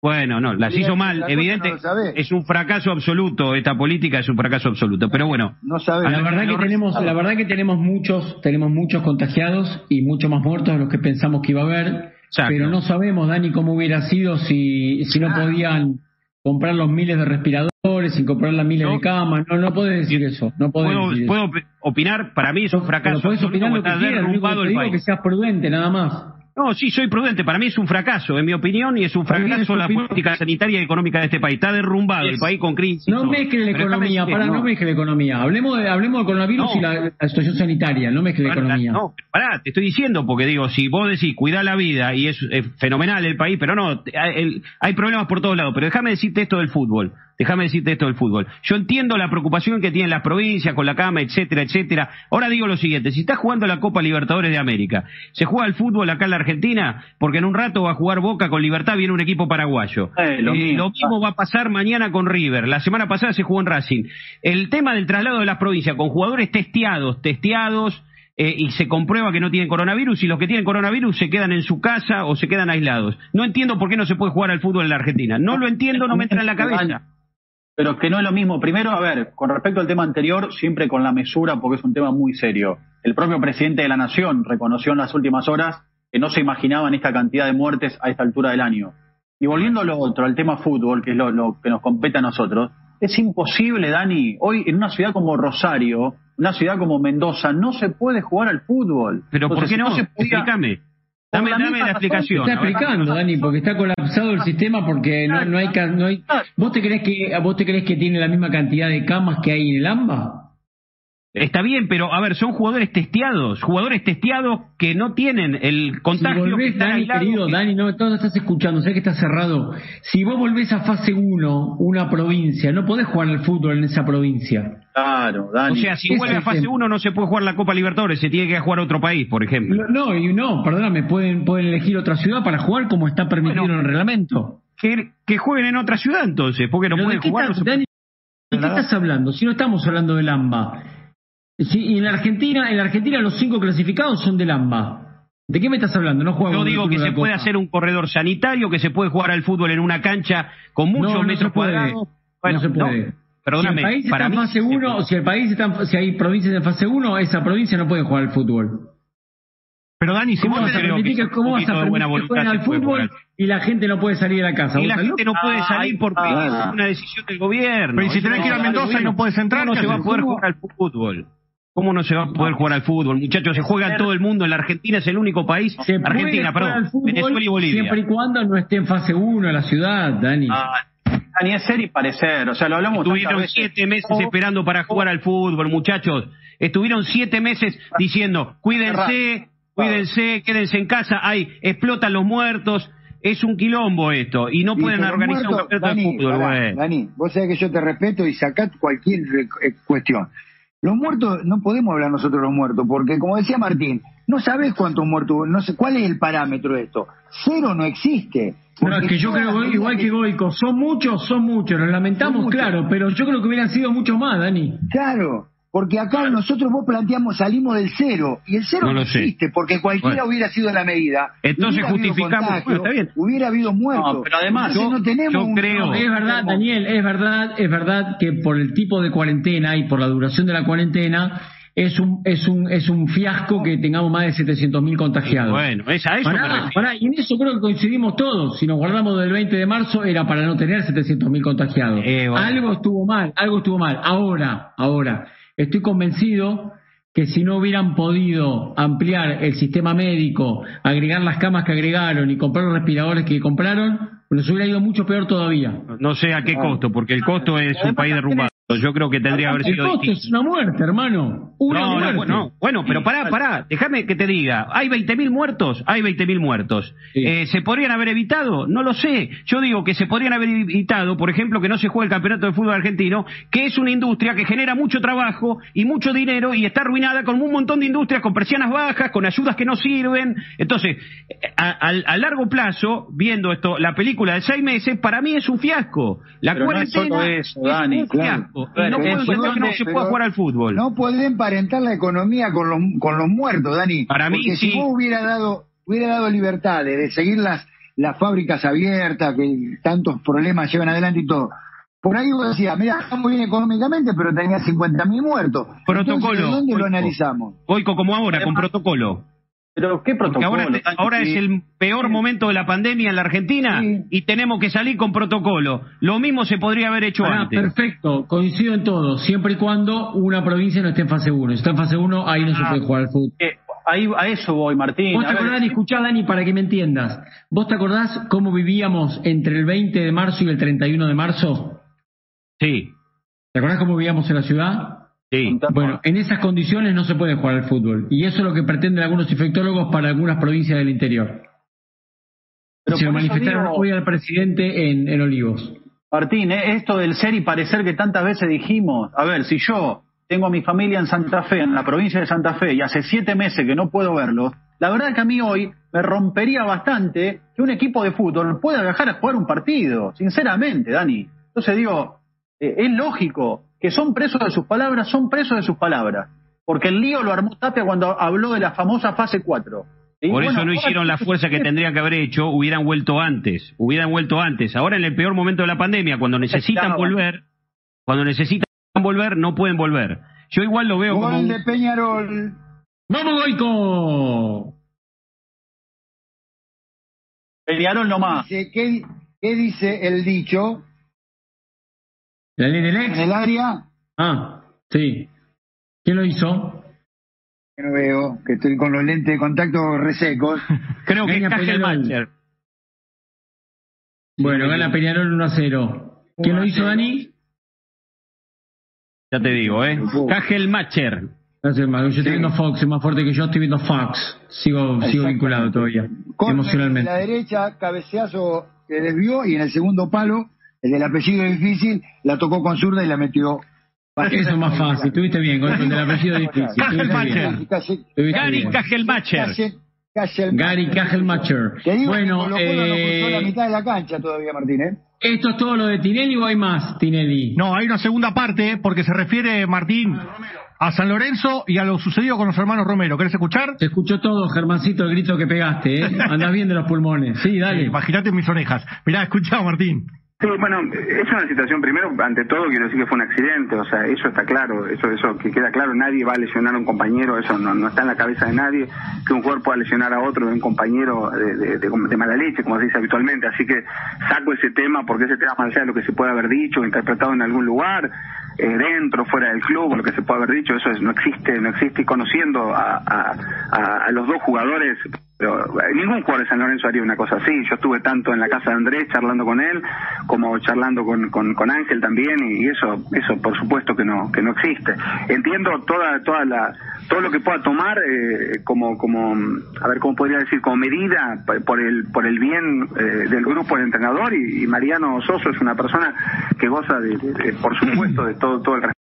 Bueno, no, las hizo mal, evidente, es un fracaso absoluto, esta política es un fracaso absoluto, pero bueno. No la verdad que tenemos, la verdad que tenemos muchos, tenemos muchos contagiados y muchos más muertos de los que pensamos que iba a haber pero no sabemos, Dani, cómo hubiera sido si, si no podían comprar los miles de respiradores, sin comprar las miles de camas. No, no puedes decir eso. No puedo, decir puedo opinar, para mí es un fracaso. puedes opinar lo que quieras, te digo que seas prudente, nada más. No, sí, soy prudente. Para mí es un fracaso, en mi opinión, y es un fracaso la política sanitaria y económica de este país. Está derrumbado el país con crisis. No mezcle la economía, para, no, mezcle la economía. Hablemos, de, hablemos del coronavirus y la, situación sanitaria, no mezcle la economía. No, pará, te estoy diciendo, porque digo, si vos decís cuidar la vida y es, fenomenal el país, pero no, hay problemas por todos lados. Pero déjame decirte esto del fútbol. Déjame decirte esto del fútbol. Yo entiendo la preocupación que tienen las provincias con la cama, etcétera, etcétera. Ahora digo lo siguiente, si estás jugando la Copa Libertadores de América, se juega el fútbol acá en la Argentina, porque en un rato va a jugar Boca con Libertad, viene un equipo paraguayo. Eh, lo, eh, mismo va a pasar mañana con River. La semana pasada se jugó en Racing. El tema del traslado de las provincias con jugadores testeados, testeados, eh, y se comprueba que no tienen coronavirus y los que tienen coronavirus se quedan en su casa o se quedan aislados. No entiendo por qué no se puede jugar al fútbol en la Argentina. No lo entiendo, no me entra en la cabeza pero que no es lo mismo. Primero, a ver, con respecto al tema anterior, siempre con la mesura, porque es un tema muy serio. El propio presidente de la Nación reconoció en las últimas horas que no se imaginaban esta cantidad de muertes a esta altura del año. Y volviendo a lo otro, al tema fútbol, que es lo, que nos compete a nosotros, es imposible, Dani, hoy en una ciudad como Rosario, una ciudad como Mendoza, no se puede jugar al fútbol. Pero ¿por qué no? se Explícame. Dame, dame la explicación. Está explicando, Dani, porque está colapsado el sistema porque no, no hay, no hay. ¿Vos te crees que vos te crees que tiene la misma cantidad de camas que hay en el AMBA? Está bien, pero a ver, son jugadores testeados, jugadores testeados que no tienen el contagio. Si volvés, Dani, querido, Dani, no, todo estás escuchando, sé que está cerrado. Si vos volvés a fase 1, una provincia, no podés jugar al fútbol en esa provincia. Claro, Dani. O sea, si vuelve a fase 1 no se puede jugar la Copa Libertadores, se tiene que jugar a otro país, por ejemplo. No, y no, perdóname, pueden, pueden elegir otra ciudad para jugar como está permitido en el reglamento. Que, que, jueguen en otra ciudad entonces, porque no pueden jugar. Dani, ¿De qué estás hablando? Si no estamos hablando del AMBA. Sí, en la Argentina, en la Argentina los cinco clasificados son del AMBA. ¿De qué me estás hablando? No Yo digo que se puede hacer un corredor sanitario, que se puede jugar al fútbol en una cancha con muchos metros cuadrados. no se puede. perdóname, si el país está en fase 1, si el país está, si hay provincias en fase 1, esa provincia no puede jugar al fútbol. Pero Dani, si ¿cómo, vas a permitir que, ¿cómo vas a permitir que jueguen al fútbol y la gente no puede salir de la casa? Y la gente no puede salir porque es una decisión del gobierno. Pero si tenés que ir a Mendoza y no puedes entrar, ¿cómo no se va a poder jugar al fútbol? ¿Cómo no se va a poder jugar al fútbol? Muchachos, se juega en todo el mundo. En la Argentina es el único país. Argentina, perdón. Venezuela y Bolivia. Siempre y cuando no esté en fase 1 la ciudad, Dani. Ah, Dani, es ser y parecer. O sea, lo hablamos Estuvieron siete meses esperando para jugar al fútbol, muchachos. Estuvieron siete meses diciendo, cuídense, cuídense, quédense en casa. Ay, explotan los muertos. Es un quilombo esto. Y no pueden organizar un campeonato de fútbol, Dani, vos sabés que yo te respeto y sacás cualquier eh, cuestión. Los muertos, no podemos hablar nosotros de los muertos, porque como decía Martín, no sabes cuántos muertos, no sé cuál es el parámetro de esto. Cero no existe. Bueno, es que yo creo, igual que Goico, son muchos, son muchos, los lamentamos, claro, pero yo creo que hubieran sido muchos más, Dani. Claro, porque acá nosotros vos planteamos, salimos del cero, y el cero no, existe, porque cualquiera hubiera sido la medida. Entonces justificamos, hubiera habido muertos. No, pero además, yo, no tenemos creo. es verdad, Daniel, es verdad, es verdad que por el tipo de cuarentena y por la duración de la cuarentena, es un, es un, es un fiasco que tengamos más de 700.000 contagiados. Bueno, es a eso y en eso creo que coincidimos todos. Si nos guardamos del 20 de marzo era para no tener 700.000 contagiados. Eh, algo estuvo mal, algo estuvo mal. Ahora, ahora, Estoy convencido que si no hubieran podido ampliar el sistema médico, agregar las camas que agregaron y comprar los respiradores que compraron, nos hubiera ido mucho peor todavía. No sé a qué costo, porque el costo es un país derrumbado. Yo creo que tendría que haber sido distinto. Es una muerte, hermano. Una no, muerte. No, bueno, pero pará, pará. Déjame que te diga. ¿Hay 20.000 muertos? Hay 20.000 muertos. Eh, ¿Se podrían haber evitado? No lo sé. Yo digo que se podrían haber evitado, por ejemplo, que no se juegue el campeonato de fútbol argentino, que es una industria que genera mucho trabajo y mucho dinero y está arruinada con un montón de industrias, con persianas bajas, con ayudas que no sirven. Entonces, a, largo plazo, viendo esto, la película de seis meses, para mí es un fiasco. La cuarentena no es, eso, Dani, un fiasco no se puede jugar al fútbol. No puede emparentar la economía con los, con los muertos, Dani. Para mí, si vos hubiera dado, hubiera dado libertad de, seguir las, las fábricas abiertas, que tantos problemas llevan adelante y todo. Por ahí vos decías, mira, está muy bien económicamente, pero tenía 50.000 muertos. Protocolo. ¿Dónde lo analizamos? Oico, como ahora, con protocolo. Pero qué protocolo. ahora, es el peor momento de la pandemia en la Argentina y tenemos que salir con protocolo. Lo mismo se podría haber hecho antes. Perfecto, coincido en todo, siempre y cuando una provincia no esté en fase 1. Si está en fase 1, ahí no se ah, puede jugar al fútbol. Eh, ahí, a eso voy, Martín. ¿Vos te acordás, escuchá, Dani, para que me entiendas? ¿Vos te acordás cómo vivíamos entre el 20 de marzo y el 31 de marzo? Sí. ¿Te acordás cómo vivíamos en la ciudad? Sí. Bueno, en esas condiciones no se puede jugar al fútbol. Y eso es lo que pretenden algunos infectólogos para algunas provincias del interior. se lo manifestaron hoy al presidente en, Olivos. Martín, eh, esto del ser y parecer que tantas veces dijimos, a ver, si yo tengo a mi familia en Santa Fe, en la provincia de Santa Fe, y hace siete meses que no puedo verlos, la verdad que a mí hoy me rompería bastante que un equipo de fútbol pueda viajar a jugar un partido, sinceramente, Dani. Entonces digo, eh, es lógico, que son presos de sus palabras, son presos de sus palabras. Porque el lío lo armó Tapia cuando habló de la famosa fase 4. Por eso no hicieron la fuerza que tendrían que haber hecho, hubieran vuelto antes, hubieran vuelto antes. Ahora en el peor momento de la pandemia, cuando necesitan volver, cuando necesitan volver, no pueden volver. Yo igual lo veo como un... de Peñarol. ¡Vamos, Goico! Peñarol nomás. ¿Qué, ¿Qué dice el dicho? ¿La ley del ex? ¿En el área? Ah, sí. ¿Quién lo hizo? no veo, que estoy con los lentes de contacto resecos. <laughs> Creo que es Peñarol. Bueno, gana Peñarol 1 a 0. ¿Quién lo hizo, Dani? Ya te digo, ¿eh? Kajelmacher. No sé, yo estoy viendo Fox, es más fuerte que yo, estoy viendo Fox. Sigo, sigo vinculado todavía, emocionalmente. En la derecha, cabeceazo que desvió y en el segundo palo el del apellido difícil la tocó con zurda y la metió. Eso es más fácil, estuviste bien con el del apellido difícil. Gary Kajelmacher. Gary Kajelmacher. Bueno, eh... la mitad de la cancha todavía, Martín, ¿eh? ¿Esto es todo lo de Tinelli o hay más, Tinelli? No, hay una segunda parte porque se refiere, Martín, a San Lorenzo y a lo sucedido con los hermanos Romero. ¿Querés escuchar? Se escuchó todo, Germancito, el grito que pegaste, ¿eh? <laughs> Andás bien de los pulmones. Sí, dale. Imagínate mis orejas. Mirá, escucha, Martín. Sí, bueno, es una situación, primero, ante todo, quiero decir que fue un accidente, o sea, eso está claro, eso eso que queda claro, nadie va a lesionar a un compañero, eso no, no está en la cabeza de nadie, que un cuerpo va a lesionar a otro de un compañero de, de, mala leche, como se dice habitualmente, así que saco ese tema porque ese tema más allá de lo que se puede haber dicho, interpretado en algún lugar, eh, dentro, fuera del club, lo que se puede haber dicho, eso no existe, no existe, y conociendo a, a, a los dos jugadores, pero eh, ningún jugador de San Lorenzo haría una cosa así. Yo estuve tanto en la casa de Andrés charlando con él, como charlando con, con, Ángel también, y eso, eso por supuesto que no, que no existe. Entiendo toda, toda la, todo lo que pueda tomar eh, como, como, a ver cómo podría decir, como medida por el, por el bien eh, del grupo de entrenador, y, Mariano Soso es una persona que goza de, por supuesto, de todo, todo el respeto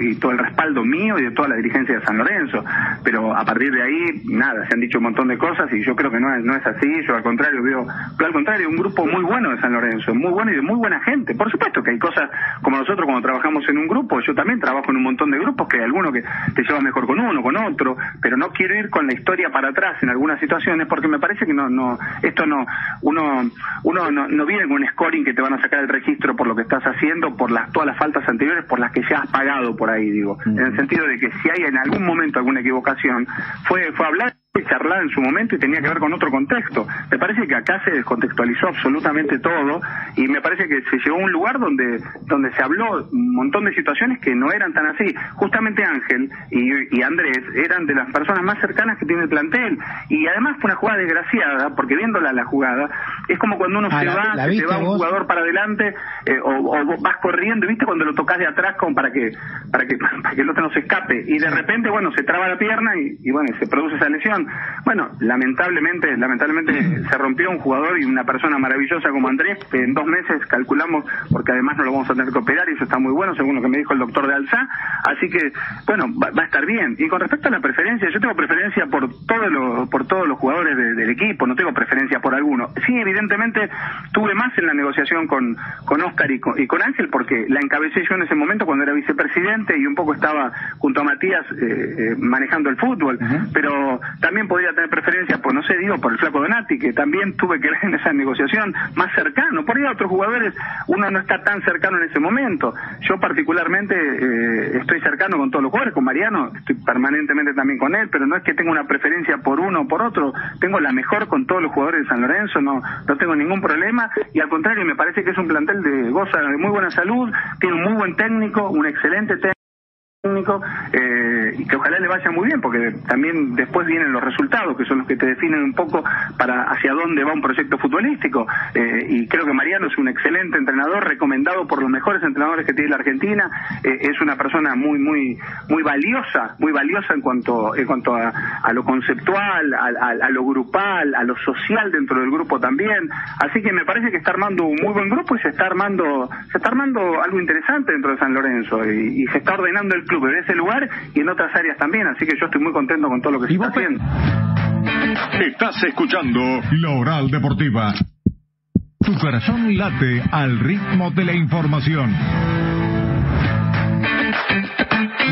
y todo el respaldo mío y de toda la dirigencia de San Lorenzo, pero a partir de ahí, nada, se han dicho un montón de cosas y yo creo que no es, no es así, yo al contrario veo, pero al contrario, un grupo muy bueno de San Lorenzo, muy bueno y de muy buena gente, por supuesto que hay cosas como nosotros cuando trabajamos en un grupo, yo también trabajo en un montón de grupos, que hay algunos que te llevan mejor con uno, con otro, pero no quiero ir con la historia para atrás en algunas situaciones porque me parece que no, no, esto no, uno, uno no, no viene con un scoring que te van a sacar el registro por lo que estás haciendo, por las, todas las faltas anteriores, por las que ya has pagado por ahí, digo, en el sentido de que si hay en algún momento alguna equivocación, fue, fue hablar charlar en su momento y tenía que ver con otro contexto. Me parece que acá se descontextualizó absolutamente todo y me parece que se llegó a un lugar donde donde se habló un montón de situaciones que no eran tan así. Justamente Ángel y, Andrés eran de las personas más cercanas que tiene el plantel y además fue una jugada desgraciada porque viéndola la jugada es como cuando uno ah, se va, se va un jugador para adelante eh, o, vas corriendo, ¿viste? Cuando lo tocas de atrás como para que para que <laughs> para que el otro no se escape y de repente, bueno, se traba la pierna y, y bueno, se produce esa lesión bueno, lamentablemente, lamentablemente se rompió un jugador y una persona maravillosa como Andrés, que en dos meses calculamos, porque además no lo vamos a tener que operar y eso está muy bueno, según lo que me dijo el doctor de Alza, así que, bueno, va, a estar bien. Y con respecto a la preferencia, yo tengo preferencia por todos los, por todos los jugadores del equipo, no tengo preferencia por alguno. Sí, evidentemente, tuve más en la negociación con, con Oscar y con, y con Ángel, porque la encabecé yo en ese momento cuando era vicepresidente y un poco estaba junto a Matías eh, eh, manejando el fútbol, pero también podría tener preferencia, pues no sé, digo, por el flaco Donati, que también tuve que ver en esa negociación más cercano. Por ahí a otros jugadores uno no está tan cercano en ese momento. Yo particularmente eh, estoy cercano con todos los jugadores, con Mariano, estoy permanentemente también con él, pero no es que tenga una preferencia por uno o por otro, tengo la mejor con todos los jugadores de San Lorenzo, no, no tengo ningún problema y al contrario me parece que es un plantel de goza de muy buena salud, tiene un muy buen técnico, un excelente técnico técnico eh, y que ojalá le vaya muy bien porque también después vienen los resultados que son los que te definen un poco para hacia dónde va un proyecto futbolístico. Eh, y creo que Mariano es un excelente entrenador recomendado por los mejores entrenadores que tiene la Argentina. Eh, es una persona muy muy muy valiosa muy valiosa en cuanto en cuanto a, a lo conceptual a, lo grupal a lo social dentro del grupo también. Así que me parece que está armando un muy buen grupo y se está armando se está armando algo interesante dentro de San Lorenzo. Y, y se está ordenando el club en ese lugar y en otras áreas también, así que yo estoy muy contento con todo lo que se está haciendo. Estás escuchando La Oral Deportiva. Tu corazón late al ritmo de la información.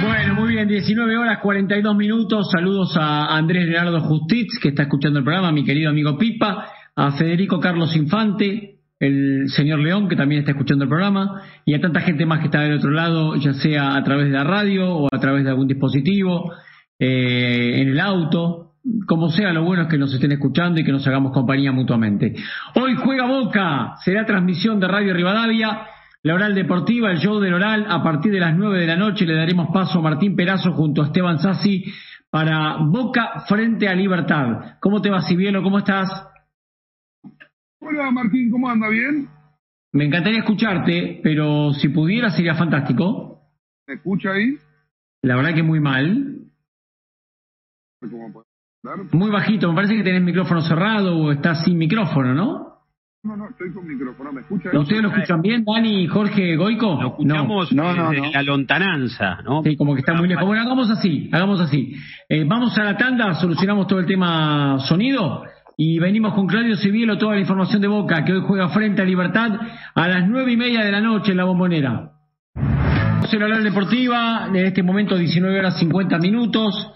Bueno, muy bien, 19 horas 42 minutos. Saludos a Andrés Leonardo Justiz, que está escuchando el programa, mi querido amigo Pipa, a Federico Carlos Infante, el señor León, que también está escuchando el programa, y a tanta gente más que está del otro lado, ya sea a través de la radio o a través de algún dispositivo, eh, en el auto, como sea, lo bueno es que nos estén escuchando y que nos hagamos compañía mutuamente. Hoy juega Boca, será transmisión de Radio Rivadavia, la oral deportiva, el show del oral, a partir de las nueve de la noche le daremos paso a Martín Perazo junto a Esteban Sassi para Boca frente a Libertad. ¿Cómo te va, Sibielo? ¿Cómo estás? Hola Martín, ¿cómo anda? ¿Bien? Me encantaría escucharte, pero si pudiera sería fantástico. ¿Me escucha ahí? La verdad que muy mal. Muy bajito, me parece que tenés micrófono cerrado o estás sin micrófono, ¿no? No, no, estoy con micrófono, ¿me escucha? ¿Ustedes lo escuchan bien, Dani y Jorge Goico? Lo escuchamos no. No, desde la lontananza, ¿no? Sí, como que está muy lejos. Bueno, hagamos así, hagamos así. Eh, vamos a la tanda, solucionamos todo el tema sonido y venimos con Claudio Civielo, toda la información de Boca, que hoy juega frente a Libertad a las nueve y media de la noche en la bombonera. La deportiva, en este momento 19 horas 50 minutos.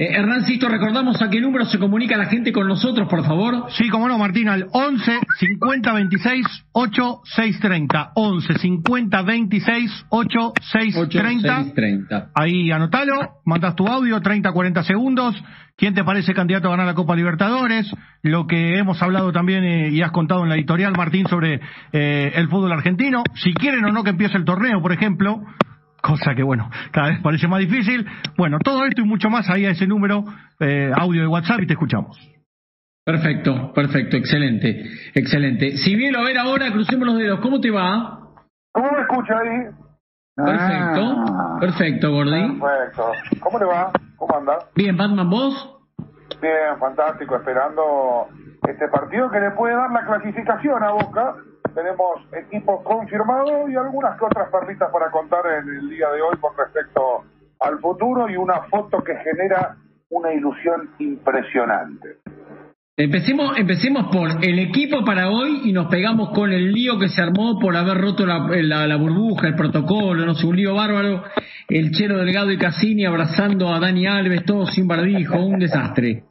Eh, Hernancito, recordamos a qué número se comunica la gente con nosotros, por favor. Sí, como no, Martín, al 11 50 26 8 6 30. 11 50 26 8 6 30. Ahí anotalo, mandas tu audio, 30 40 segundos. ¿Quién te parece candidato a ganar la Copa Libertadores? Lo que hemos hablado también eh, y has contado en la editorial, Martín, sobre eh, el fútbol argentino. Si quieren o no que empiece el torneo, por ejemplo cosa que bueno, cada vez parece más difícil. Bueno, todo esto y mucho más ahí a ese número, eh, audio de WhatsApp y te escuchamos. Perfecto, perfecto, excelente, excelente. Si bien lo ver ahora, crucemos los dedos, ¿cómo te va? ¿Cómo me escucha ahí? Perfecto, ah. perfecto, Gordy. Perfecto. ¿Cómo le va? ¿Cómo anda? Bien, Batman, ¿vos? Bien, fantástico, esperando este partido que le puede dar la clasificación a Boca tenemos equipos confirmados y algunas que otras perlitas para contar en el día de hoy con respecto al futuro y una foto que genera una ilusión impresionante. Empecemos, empecemos por el equipo para hoy y nos pegamos con el lío que se armó por haber roto la, la, burbuja, el protocolo, no sé, un lío bárbaro. El Chelo Delgado y Cassini abrazando a Dani Alves, todo sin barbijo, un desastre.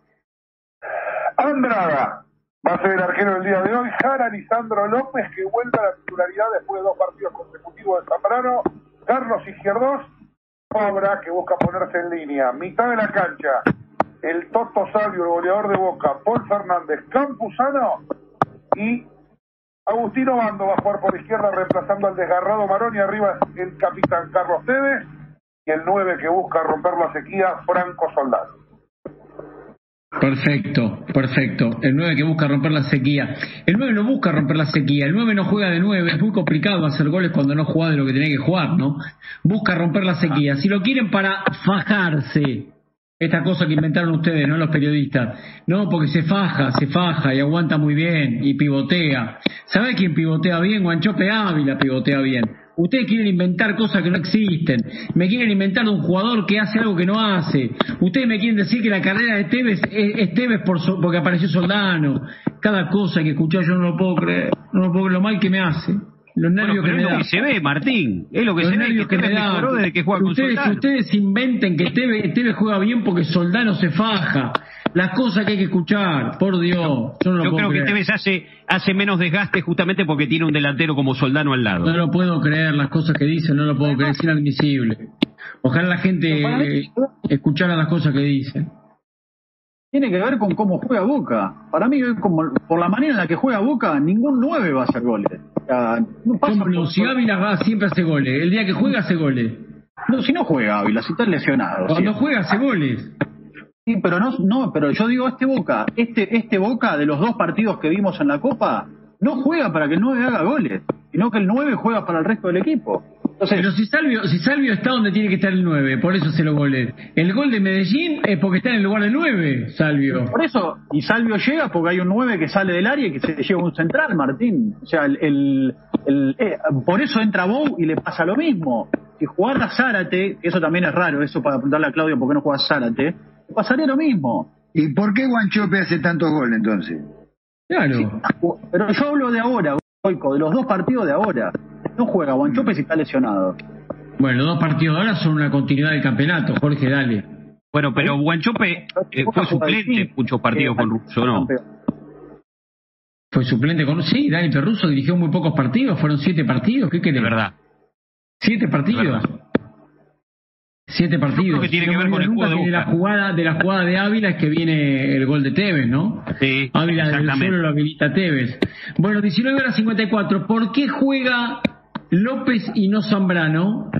Andrada, Va a ser el arquero del día de hoy, Jara Lisandro López, que vuelve a la titularidad después de dos partidos consecutivos de Zambrano. Carlos Izquierdos, Cobra, que busca ponerse en línea. Mitad de la cancha, el Toto Salvio, el goleador de Boca, Paul Fernández, Campuzano y Agustino Bando va a jugar por izquierda reemplazando al desgarrado Marón y arriba el capitán Carlos Tevez y el 9 que busca romper la sequía, Franco Soldado. Perfecto, perfecto. El 9 que busca romper la sequía. El 9 no busca romper la sequía. El 9 no juega de 9. Es muy complicado hacer goles cuando no juega de lo que tiene que jugar, ¿no? Busca romper la sequía. Si lo quieren para fajarse, esta cosa que inventaron ustedes, ¿no? Los periodistas. No, porque se faja, se faja y aguanta muy bien y pivotea. ¿Sabe quién pivotea bien? Guanchope Ávila pivotea bien. Ustedes quieren inventar cosas que no existen. Me quieren inventar un jugador que hace algo que no hace. Ustedes me quieren decir que la carrera de Tevez es, Tevez por porque apareció Soldano. Cada cosa que escuché yo no lo puedo creer. No lo puedo creer lo mal que me hace. Los nervios que me es lo que se ve, Martín. Es lo que se ve. Que, me da. Desde que juega ustedes, con ustedes inventen que Tevez, Tevez juega bien porque Soldano se faja las cosas que hay que escuchar, por Dios. Yo, no creo que Tevez hace, hace menos desgaste justamente porque tiene un delantero como Soldano al lado. No lo puedo creer, las cosas que dice, no lo puedo creer, es inadmisible. Ojalá la gente escuchara las cosas que dicen. Tiene que ver con cómo juega Boca. Para mí, como, por la manera en la que juega Boca, ningún 9 va a hacer goles. no si Ávila va, siempre hace goles. El día que juega, hace goles. No, si no juega Ávila, si está lesionado. Cuando juega, hace goles. Sí, pero no, no, pero yo digo este Boca, este, este Boca de los dos partidos que vimos en la Copa, no juega para que el 9 haga goles, sino que el 9 juega para el resto del equipo. Entonces, pero si Salvio, si Salvio está donde tiene que estar el 9, por eso se lo goles. El gol de Medellín es porque está en el lugar del 9, Salvio. Por eso, y Salvio llega porque hay un 9 que sale del área y que se lleva un central, Martín. O sea, el, el, eh, por eso entra Bou y le pasa lo mismo. Si jugara Zárate, eso también es raro, eso para preguntarle a Claudio por qué no juega Zárate, pasaría lo mismo. ¿Y por qué Guanchope hace tantos goles entonces? Claro. pero yo hablo de ahora, Goico, de los dos partidos de ahora. No juega Guanchope si está lesionado. Bueno, los dos partidos de ahora son una continuidad del campeonato, Jorge, dale. Bueno, pero Guanchope eh, fue suplente muchos partidos con Russo, ¿no? Fue suplente con... Sí, Dani Perruso dirigió muy pocos partidos, fueron siete partidos, ¿qué querés? De verdad. Siete partidos. Siete partidos. que tiene que ver con el juego de, la jugada de la jugada de Ávila es que viene el gol de Tevez, ¿no? Sí. Ávila del suelo lo habilita Tevez. Bueno, 19 horas 54. ¿Por qué juega López y no Zambrano?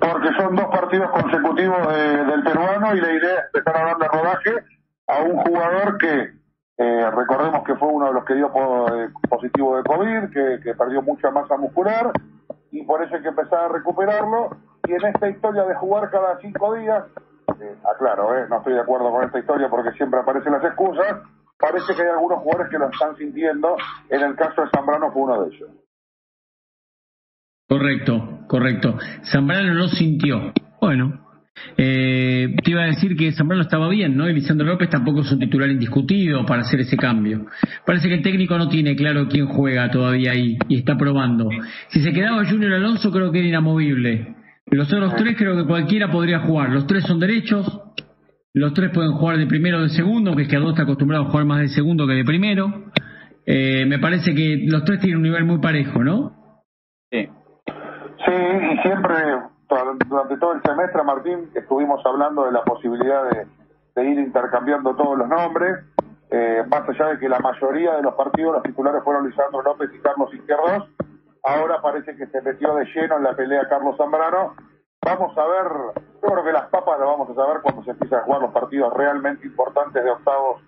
Porque son dos partidos consecutivos del peruano y la idea es empezar a darle rodaje a un jugador que eh, recordemos que fue uno de los que dio eh, positivo de COVID, que, que perdió mucha masa muscular y por eso hay que empezar a recuperarlo. Y en esta historia de jugar cada cinco días, eh, aclaro, eh, no estoy de acuerdo con esta historia porque siempre aparecen las excusas, parece que hay algunos jugadores que lo están sintiendo. En el caso de Zambrano fue uno de ellos. Correcto, correcto. Zambrano lo sintió. Bueno, eh, te iba a decir que Zambrano estaba bien, ¿no? Y Lisandro López tampoco es un titular indiscutido para hacer ese cambio. Parece que el técnico no tiene claro quién juega todavía ahí y está probando. Si se quedaba Junior Alonso, creo que era inamovible. Los otros tres creo que cualquiera podría jugar. Los tres son derechos. los tres pueden jugar de primero o de segundo, que es que dos está acostumbrado a jugar más de segundo que de primero. Eh, me parece que los tres tienen un nivel muy parejo, ¿no? Sí. Sí, y siempre, durante todo el semestre, Martín, estuvimos hablando de la posibilidad de, ir intercambiando todos los nombres. Eh, más allá de que la mayoría de los partidos los titulares fueron Lisandro López y Carlos Izquierdos, ahora parece que se metió de lleno en la pelea Carlos Zambrano Vamos a ver, yo creo que las papas las vamos a saber cuando se empiecen a jugar los partidos realmente importantes de octavos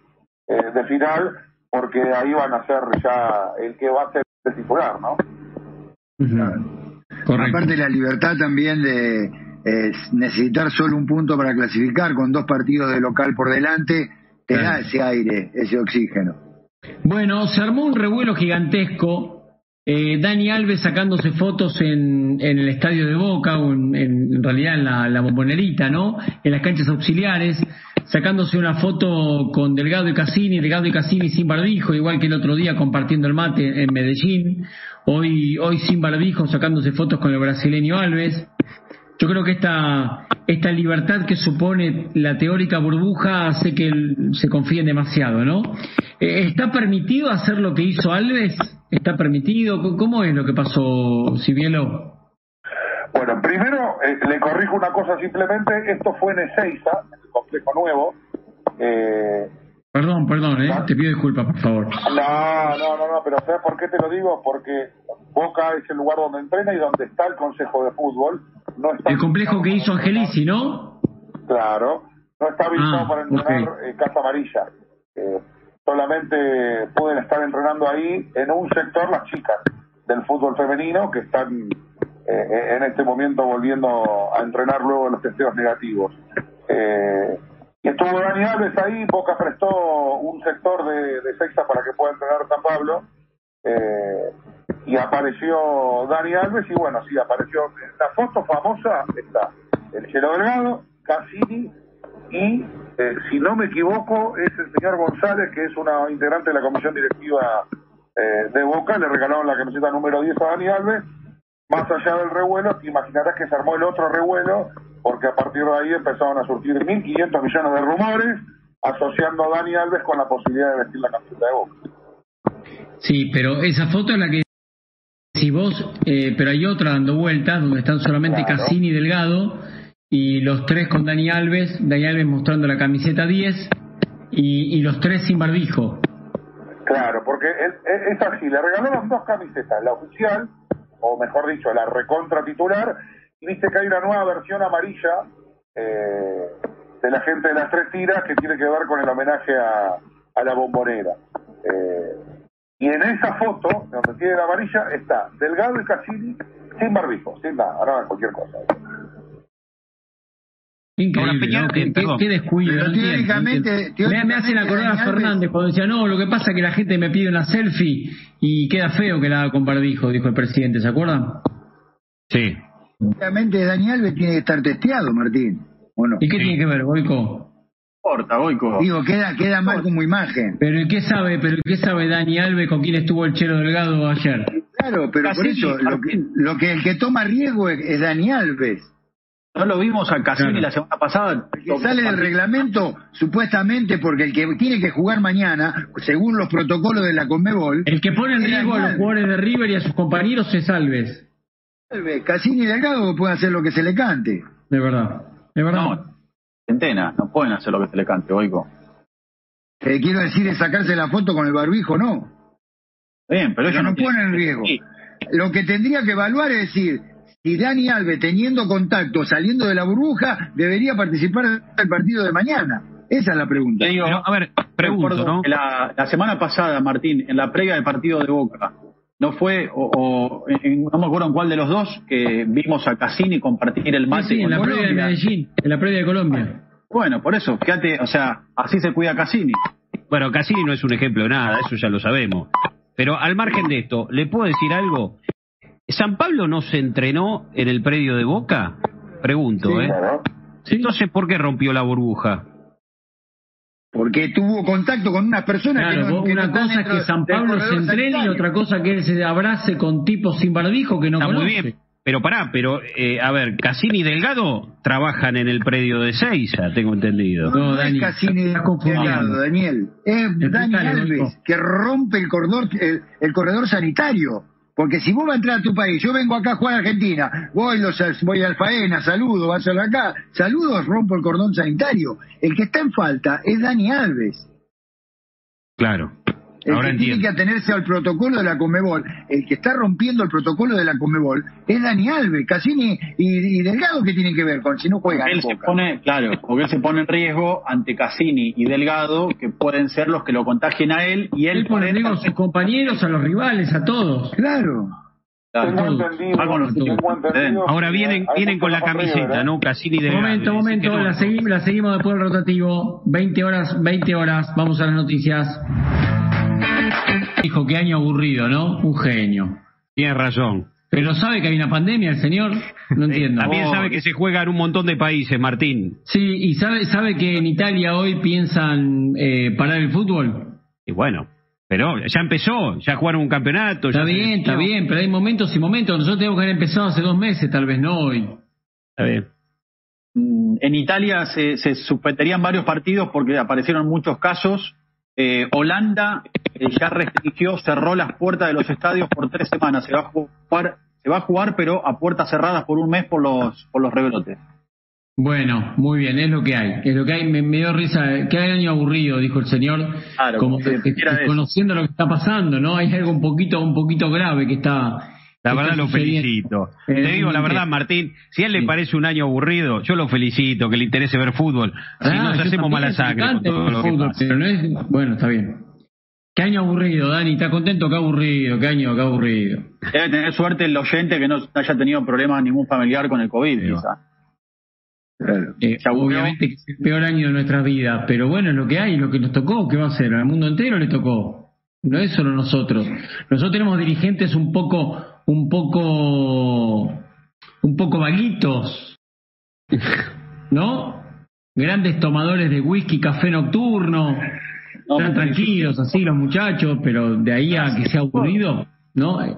eh, de final, porque ahí van a ser ya el que va a ser el titular, ¿no? Aparte la libertad también de necesitar solo un punto para clasificar con dos partidos de local por delante, te da ese aire, ese oxígeno. Bueno, se armó un revuelo gigantesco eh, Dani Alves sacándose fotos en, el estadio de Boca, o en, realidad en la, bombonerita, ¿no? En las canchas auxiliares, sacándose una foto con Delgado y Cassini, Delgado y Cassini sin barbijo, igual que el otro día compartiendo el mate en Medellín, hoy, hoy sin barbijo, sacándose fotos con el brasileño Alves. Yo creo que esta, esta libertad que supone la teórica burbuja hace que se confíen demasiado, ¿no? Eh, ¿Está permitido hacer lo que hizo Alves? ¿Está permitido? ¿Cómo es lo que pasó, Sibielo? Bueno, primero eh, le corrijo una cosa simplemente, esto fue en Ezeiza, en el complejo nuevo. Eh, perdón, perdón, eh, te pido disculpas, por favor. No, no, no, no, pero ¿sabes por qué te lo digo? Porque Boca es el lugar donde entrena y donde está el Consejo de Fútbol. No está el complejo que hizo Angelici, ¿no? Claro, no está habilitado ah, para entrenar Casa Amarilla. Solamente pueden estar entrenando ahí en un sector las chicas del fútbol femenino que están eh, en este momento volviendo a entrenar luego los testeos negativos. Eh, y estuvo Dani Alves ahí, Boca prestó un sector de, de Seiza para que pueda entrenar San Pablo. Eh, y apareció Dani Alves y bueno, sí, apareció la foto famosa está el Chelo Delgado, Cassini y eh, si no me equivoco, es el señor González, que es una integrante de la comisión directiva eh, de Boca, le regalaron la camiseta número 10 a Dani Alves. Más allá del revuelo, te imaginarás que se armó el otro revuelo, porque a partir de ahí empezaron a surgir 1.500 millones de rumores asociando a Dani Alves con la posibilidad de vestir la camiseta de Boca. Sí, pero esa foto es la que si vos, eh, pero hay otra dando vueltas donde están solamente Cassini y Delgado y los tres con Dani Alves, Dani Alves mostrando la camiseta 10 y, los tres sin barbijo. Claro, porque es así, le regalaron dos camisetas, la oficial, o mejor dicho, la recontra titular, y viste que hay una nueva versión amarilla eh, de la gente de las tres tiras que tiene que ver con el homenaje a, la bombonera. Eh, y en esa foto, donde tiene la amarilla, está Delgado y Cassini sin barbijo, sin nada, ahora cualquier cosa. Increíble, ¿Qué, descuido. me, hacen acordar a Fernández cuando decía, no, lo que pasa es que la gente me pide una selfie y queda feo que la haga con barbijo, dijo el presidente, ¿se acuerdan? Sí. Obviamente Dani Alves tiene que estar testeado, Martín. ¿Y qué tiene que ver, Boico? Porta, Boico. Digo, queda, queda mal como imagen. Pero ¿y qué sabe, pero qué sabe Dani Alves con quién estuvo el Chelo Delgado ayer? Claro, pero por eso, lo que, lo que el que toma riesgo es Dani Alves. No lo vimos a Cassini la semana pasada. Que sale del reglamento, supuestamente, porque el que tiene que jugar mañana, según los protocolos de la Conmebol. El que pone en riesgo a los jugadores de River y a sus compañeros es Alves. Alves, Cassini y Delgado pueden hacer lo que se le cante. De verdad, de verdad. No, centena, no pueden hacer lo que se le cante, oigo. que quiero decir es sacarse la foto con el barbijo, no. Bien, pero, ellos no, ponen en riesgo. Lo que tendría que evaluar es decir, y Dani Alves, teniendo contacto, saliendo de la burbuja, debería participar del partido de mañana. Esa es la pregunta. a ver, pregunto, ¿no? La, semana pasada, Martín, en la previa del partido de Boca, ¿no fue, o, no me acuerdo en cuál de los dos, que vimos a Cassini compartir el mate sí, en la previa de Medellín, en la previa de Colombia. Bueno, por eso, fíjate, o sea, así se cuida Cassini. Bueno, Cassini no es un ejemplo de nada, eso ya lo sabemos. Pero al margen de esto, ¿le puedo decir algo? ¿San Pablo no se entrenó en el predio de Boca? Pregunto, ¿eh? Entonces, ¿por qué rompió la burbuja? Porque tuvo contacto con unas personas que, no, una cosa es que San Pablo se entrene y otra cosa que él se abrace con tipos sin barbijo que no conoce. Muy bien, pero pará, pero eh, a ver, Cassini y Delgado trabajan en el predio de Seiza, tengo entendido. No, no es Cassini y Delgado, Daniel. Es Dani Alves, que rompe el corredor, el, corredor sanitario. Porque si vos vas a entrar a tu país, yo vengo acá a jugar a Argentina, voy, los, voy al faena, saludo, vas a acá, saludos, rompo el cordón sanitario. El que está en falta es Dani Alves. Claro. El que tiene que atenerse al protocolo de la Comebol, el que está rompiendo el protocolo de la Comebol, es Dani Alves, Cassini y, Delgado que tienen que ver con si no juegan. Él se pone, claro, porque él se pone en riesgo ante Cassini y Delgado, que pueden ser los que lo contagien a él, y él, pone en riesgo a sus compañeros, a los rivales, a todos. Claro. Ahora vienen, vienen con la camiseta, ¿no? Cassini de Momento, momento, la, seguimos, la seguimos después del rotativo. 20 horas, 20 horas. Vamos a las noticias. Dijo que año aburrido, ¿no? Un genio. Tiene razón. Pero sabe que hay una pandemia el señor, no <laughs> entiendo. También sabe que se juega en un montón de países, Martín. Sí, y sabe, sabe que en Italia hoy piensan eh, parar el fútbol. Y bueno, pero ya empezó, ya jugaron un campeonato. Está bien, está bien, pero hay momentos y momentos. Nosotros tenemos que haber empezado hace dos meses, tal vez no hoy. Está bien. Mm, en Italia se, se suspenderían varios partidos porque aparecieron muchos casos eh, Holanda ya restringió, cerró las puertas de los estadios por tres semanas. Se va a jugar, se va a jugar, pero a puertas cerradas por un mes por los por los rebrotes. Bueno, muy bien, es lo que hay, es lo que hay. Me, dio risa, que hay año aburrido, dijo el señor, como conociendo lo que está pasando, ¿no? Hay algo un poquito, un poquito grave que está la verdad lo felicito. Te digo la verdad, Martín, si a él le parece un año aburrido, yo lo felicito, que le interese ver fútbol. Si ah, nos hacemos mala sangre. bueno, está bien. Qué año aburrido, Dani, ¿estás contento? Qué aburrido, qué año, qué aburrido. Debe tener suerte el oyente que no haya tenido problemas ningún familiar con el COVID, quizá. Eh, obviamente que es el peor año de nuestras vidas, pero bueno, lo que hay, lo que nos tocó, ¿qué va a hacer? Al mundo entero le tocó. No es solo nosotros. Nosotros tenemos dirigentes un poco un poco, un poco vaguitos, ¿no? Grandes tomadores de whisky, café nocturno, están tranquilos así los muchachos, pero de ahí a que sea aburrido, ¿no? Están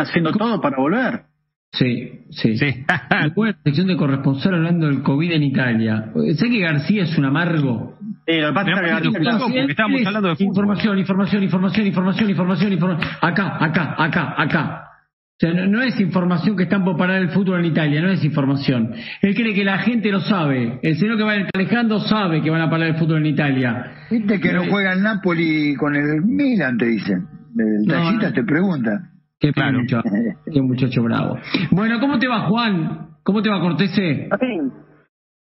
haciendo todo para volver. Sí, sí. sí. <laughs> Después la sección de corresponsal hablando del COVID en Italia. Sé que García es un amargo. Eh, lo que porque estábamos hablando de Información, información, información, información, información, información. Acá, acá, acá, acá. O sea, no, es información que están por parar el fútbol en Italia, no es información. Él cree que la gente lo sabe. El señor que va Alejandro sabe que van a parar el fútbol en Italia. Viste que no juega el Napoli con el Milan, te dicen. El tallita te pregunta. Qué, claro. muchacho, qué muchacho bravo. Bueno, ¿cómo te va, Juan? ¿Cómo te va, Cortese?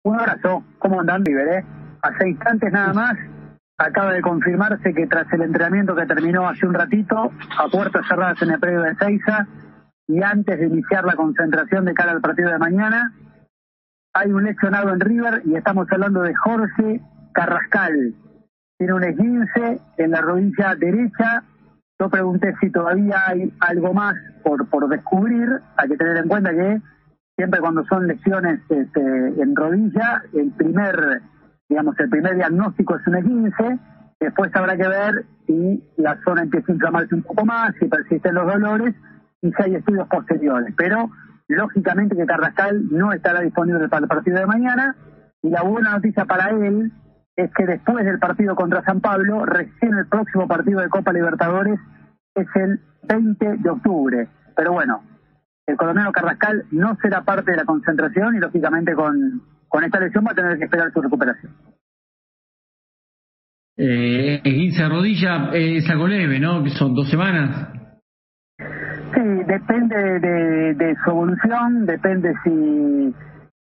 Un abrazo. ¿Cómo andan, Viveré? hace instantes nada más, acaba de confirmarse que tras el entrenamiento que terminó hace un ratito, a puertas cerradas en el predio de Seiza, y antes de iniciar la concentración de cara al partido de mañana, hay un lesionado en River y estamos hablando de Jorge Carrascal. Tiene un esguince en la rodilla derecha. Yo pregunté si todavía hay algo más por, por descubrir. Hay que tener en cuenta que siempre cuando son lesiones este, en rodilla, el primer digamos, el primer diagnóstico es un E15, después habrá que ver si la zona empieza a inflamarse un poco más, si persisten los dolores y hay estudios posteriores. Pero, lógicamente que Carrascal no estará disponible para el partido de mañana y la buena noticia para él es que después del partido contra San Pablo, recién el próximo partido de Copa Libertadores es el 20 de octubre. Pero bueno, el colombiano Carrascal no será parte de la concentración y lógicamente con con esta lesión va a tener que esperar su recuperación. Eh, 15 rodilla es algo ¿no? Que son dos semanas. Sí, depende de, su evolución, depende si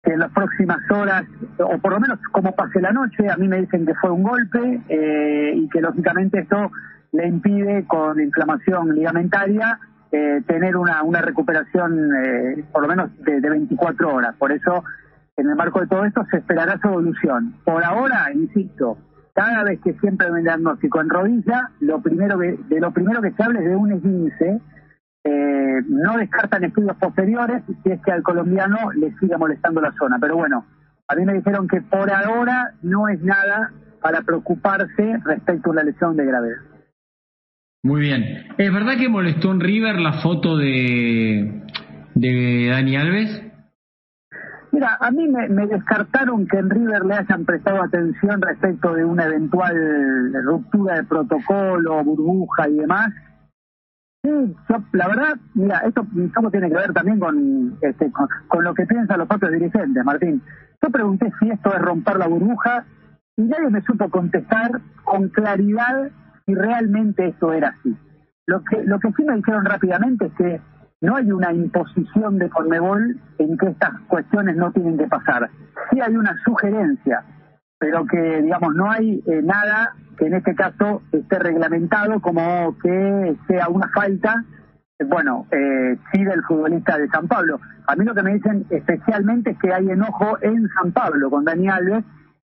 en las próximas horas, o por lo menos como pase la noche, a mí me dicen que fue un golpe eh, y que lógicamente esto le impide con inflamación ligamentaria eh, tener una, una recuperación eh, por lo menos de, de 24 horas. Por eso en el marco de todo esto se esperará su evolución. Por ahora, insisto, cada vez que siempre un diagnóstico en rodilla, lo primero que, de lo primero que se habla es de un esguince. Eh, no descartan estudios posteriores si es que al colombiano le sigue molestando la zona. Pero bueno, a mí me dijeron que por ahora no es nada para preocuparse respecto a una lesión de gravedad. Muy bien. ¿Es verdad que molestó en River la foto de, de Dani Alves? Mira, a mí me, me, descartaron que en River le hayan prestado atención respecto de una eventual ruptura de protocolo, burbuja y demás. Sí, la verdad, mira, esto, tiene que ver también con, este, con, lo que piensan los propios dirigentes, Martín. Yo pregunté si esto es romper la burbuja y nadie me supo contestar con claridad si realmente esto era así. Lo que, lo que sí me dijeron rápidamente es que no hay una imposición de Conmebol en que estas cuestiones no tienen que pasar. Sí hay una sugerencia, pero que, digamos, no hay eh, nada que en este caso esté reglamentado como que sea una falta, bueno, eh, sí del futbolista de San Pablo. A mí lo que me dicen especialmente es que hay enojo en San Pablo con Dani Alves,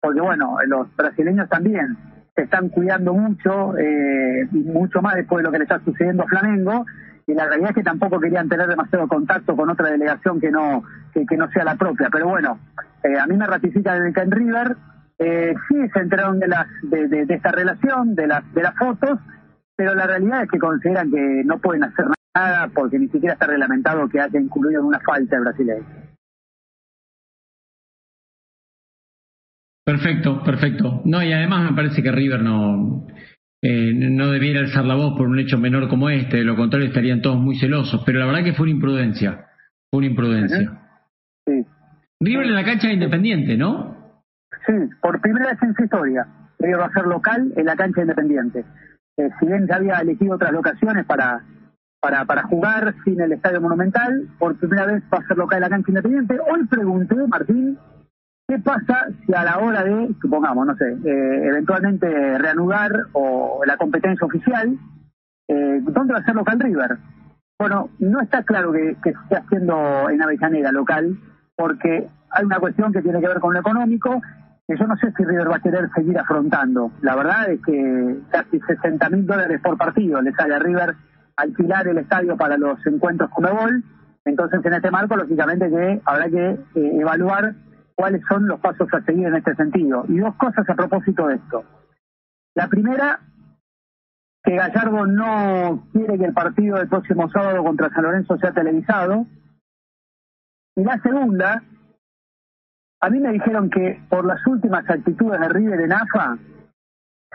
porque bueno, los brasileños también se están cuidando mucho, eh, mucho más después de lo que le está sucediendo a Flamengo, y la realidad es que tampoco querían tener demasiado contacto con otra delegación que no que, no sea la propia. Pero bueno, eh, a mí me ratifica desde que River eh, sí se enteraron de las de, de, esta relación, de las de las fotos, pero la realidad es que consideran que no pueden hacer nada porque ni siquiera está reglamentado que haya incluido en una falta el brasileño. Perfecto, perfecto. No, y además me parece que River no, eh, no debiera alzar la voz por un hecho menor como este, de lo contrario estarían todos muy celosos, pero la verdad que fue una imprudencia, fue una imprudencia. Sí. River en la cancha de Independiente, ¿no? Sí, por primera vez en su historia, River va a ser local en la cancha Independiente. Eh, si bien ya había elegido otras locaciones para, para, para jugar sin el Estadio Monumental, por primera vez va a ser local en la cancha Independiente. Hoy pregunté, Martín, ¿Qué pasa si a la hora de, supongamos, no sé, eh, eventualmente reanudar o la competencia oficial, eh, ¿dónde va a ser local River? Bueno, no está claro que, que esté haciendo en Avellaneda local, porque hay una cuestión que tiene que ver con lo económico, que yo no sé si River va a querer seguir afrontando. La verdad es que casi 60 mil dólares por partido le sale a River alquilar el estadio para los encuentros con Ebol. Entonces, en este marco, lógicamente que habrá que eh, evaluar cuáles son los pasos a seguir en este sentido. Y dos cosas a propósito de esto. La primera, que Gallardo no quiere que el partido del próximo sábado contra San Lorenzo sea televisado. Y la segunda, a mí me dijeron que por las últimas actitudes de River en AFA,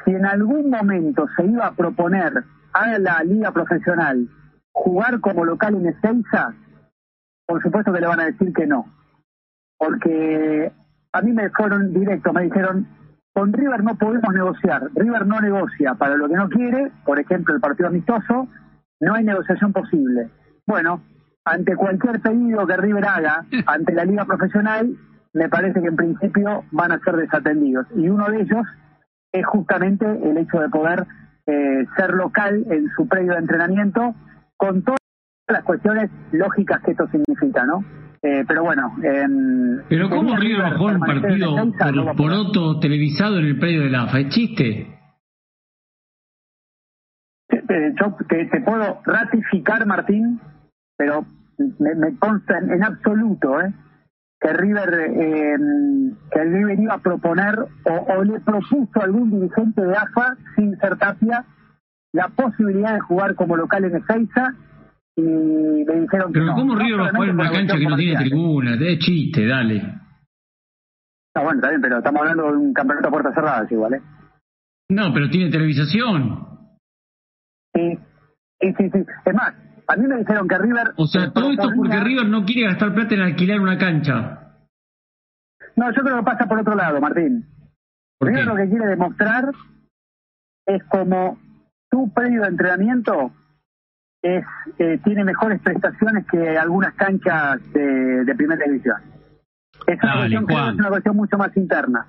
si en algún momento se iba a proponer a la liga profesional jugar como local en Ezeiza, por supuesto que le van a decir que no porque a mí me fueron directos, me dijeron, con River no podemos negociar, River no negocia para lo que no quiere, por ejemplo el partido amistoso, no hay negociación posible. Bueno, ante cualquier pedido que River haga ante la liga profesional, me parece que en principio van a ser desatendidos. Y uno de ellos es justamente el hecho de poder eh, ser local en su predio de entrenamiento, con todas las cuestiones lógicas que esto significa, ¿no? Eh, pero bueno. pero ¿cómo River bajó un partido por, por otro televisado en el predio de la AFA? ¿Es chiste? Yo te, puedo ratificar, Martín, pero me, consta en, absoluto ¿eh? Que River eh, que River iba a proponer o, le propuso a algún dirigente de AFA, sin ser Tapia, la posibilidad de jugar como local en Ezeiza y me dijeron que Pero ¿cómo River va a jugar en una cancha que no tiene tribuna? Es chiste, dale. No, bueno, está bien, pero estamos hablando de un campeonato a puertas cerradas igual, ¿eh? No, pero tiene televisación. Sí, sí, sí, sí. Es más, a mí me dijeron que River... O sea, todo esto porque River no quiere gastar plata en alquilar una cancha. No, yo creo que pasa por otro lado, Martín. River lo que quiere demostrar es como tu predio de entrenamiento es eh, tiene mejores prestaciones que algunas canchas de, de primera división. Es una, cuestión es una cuestión mucho más interna.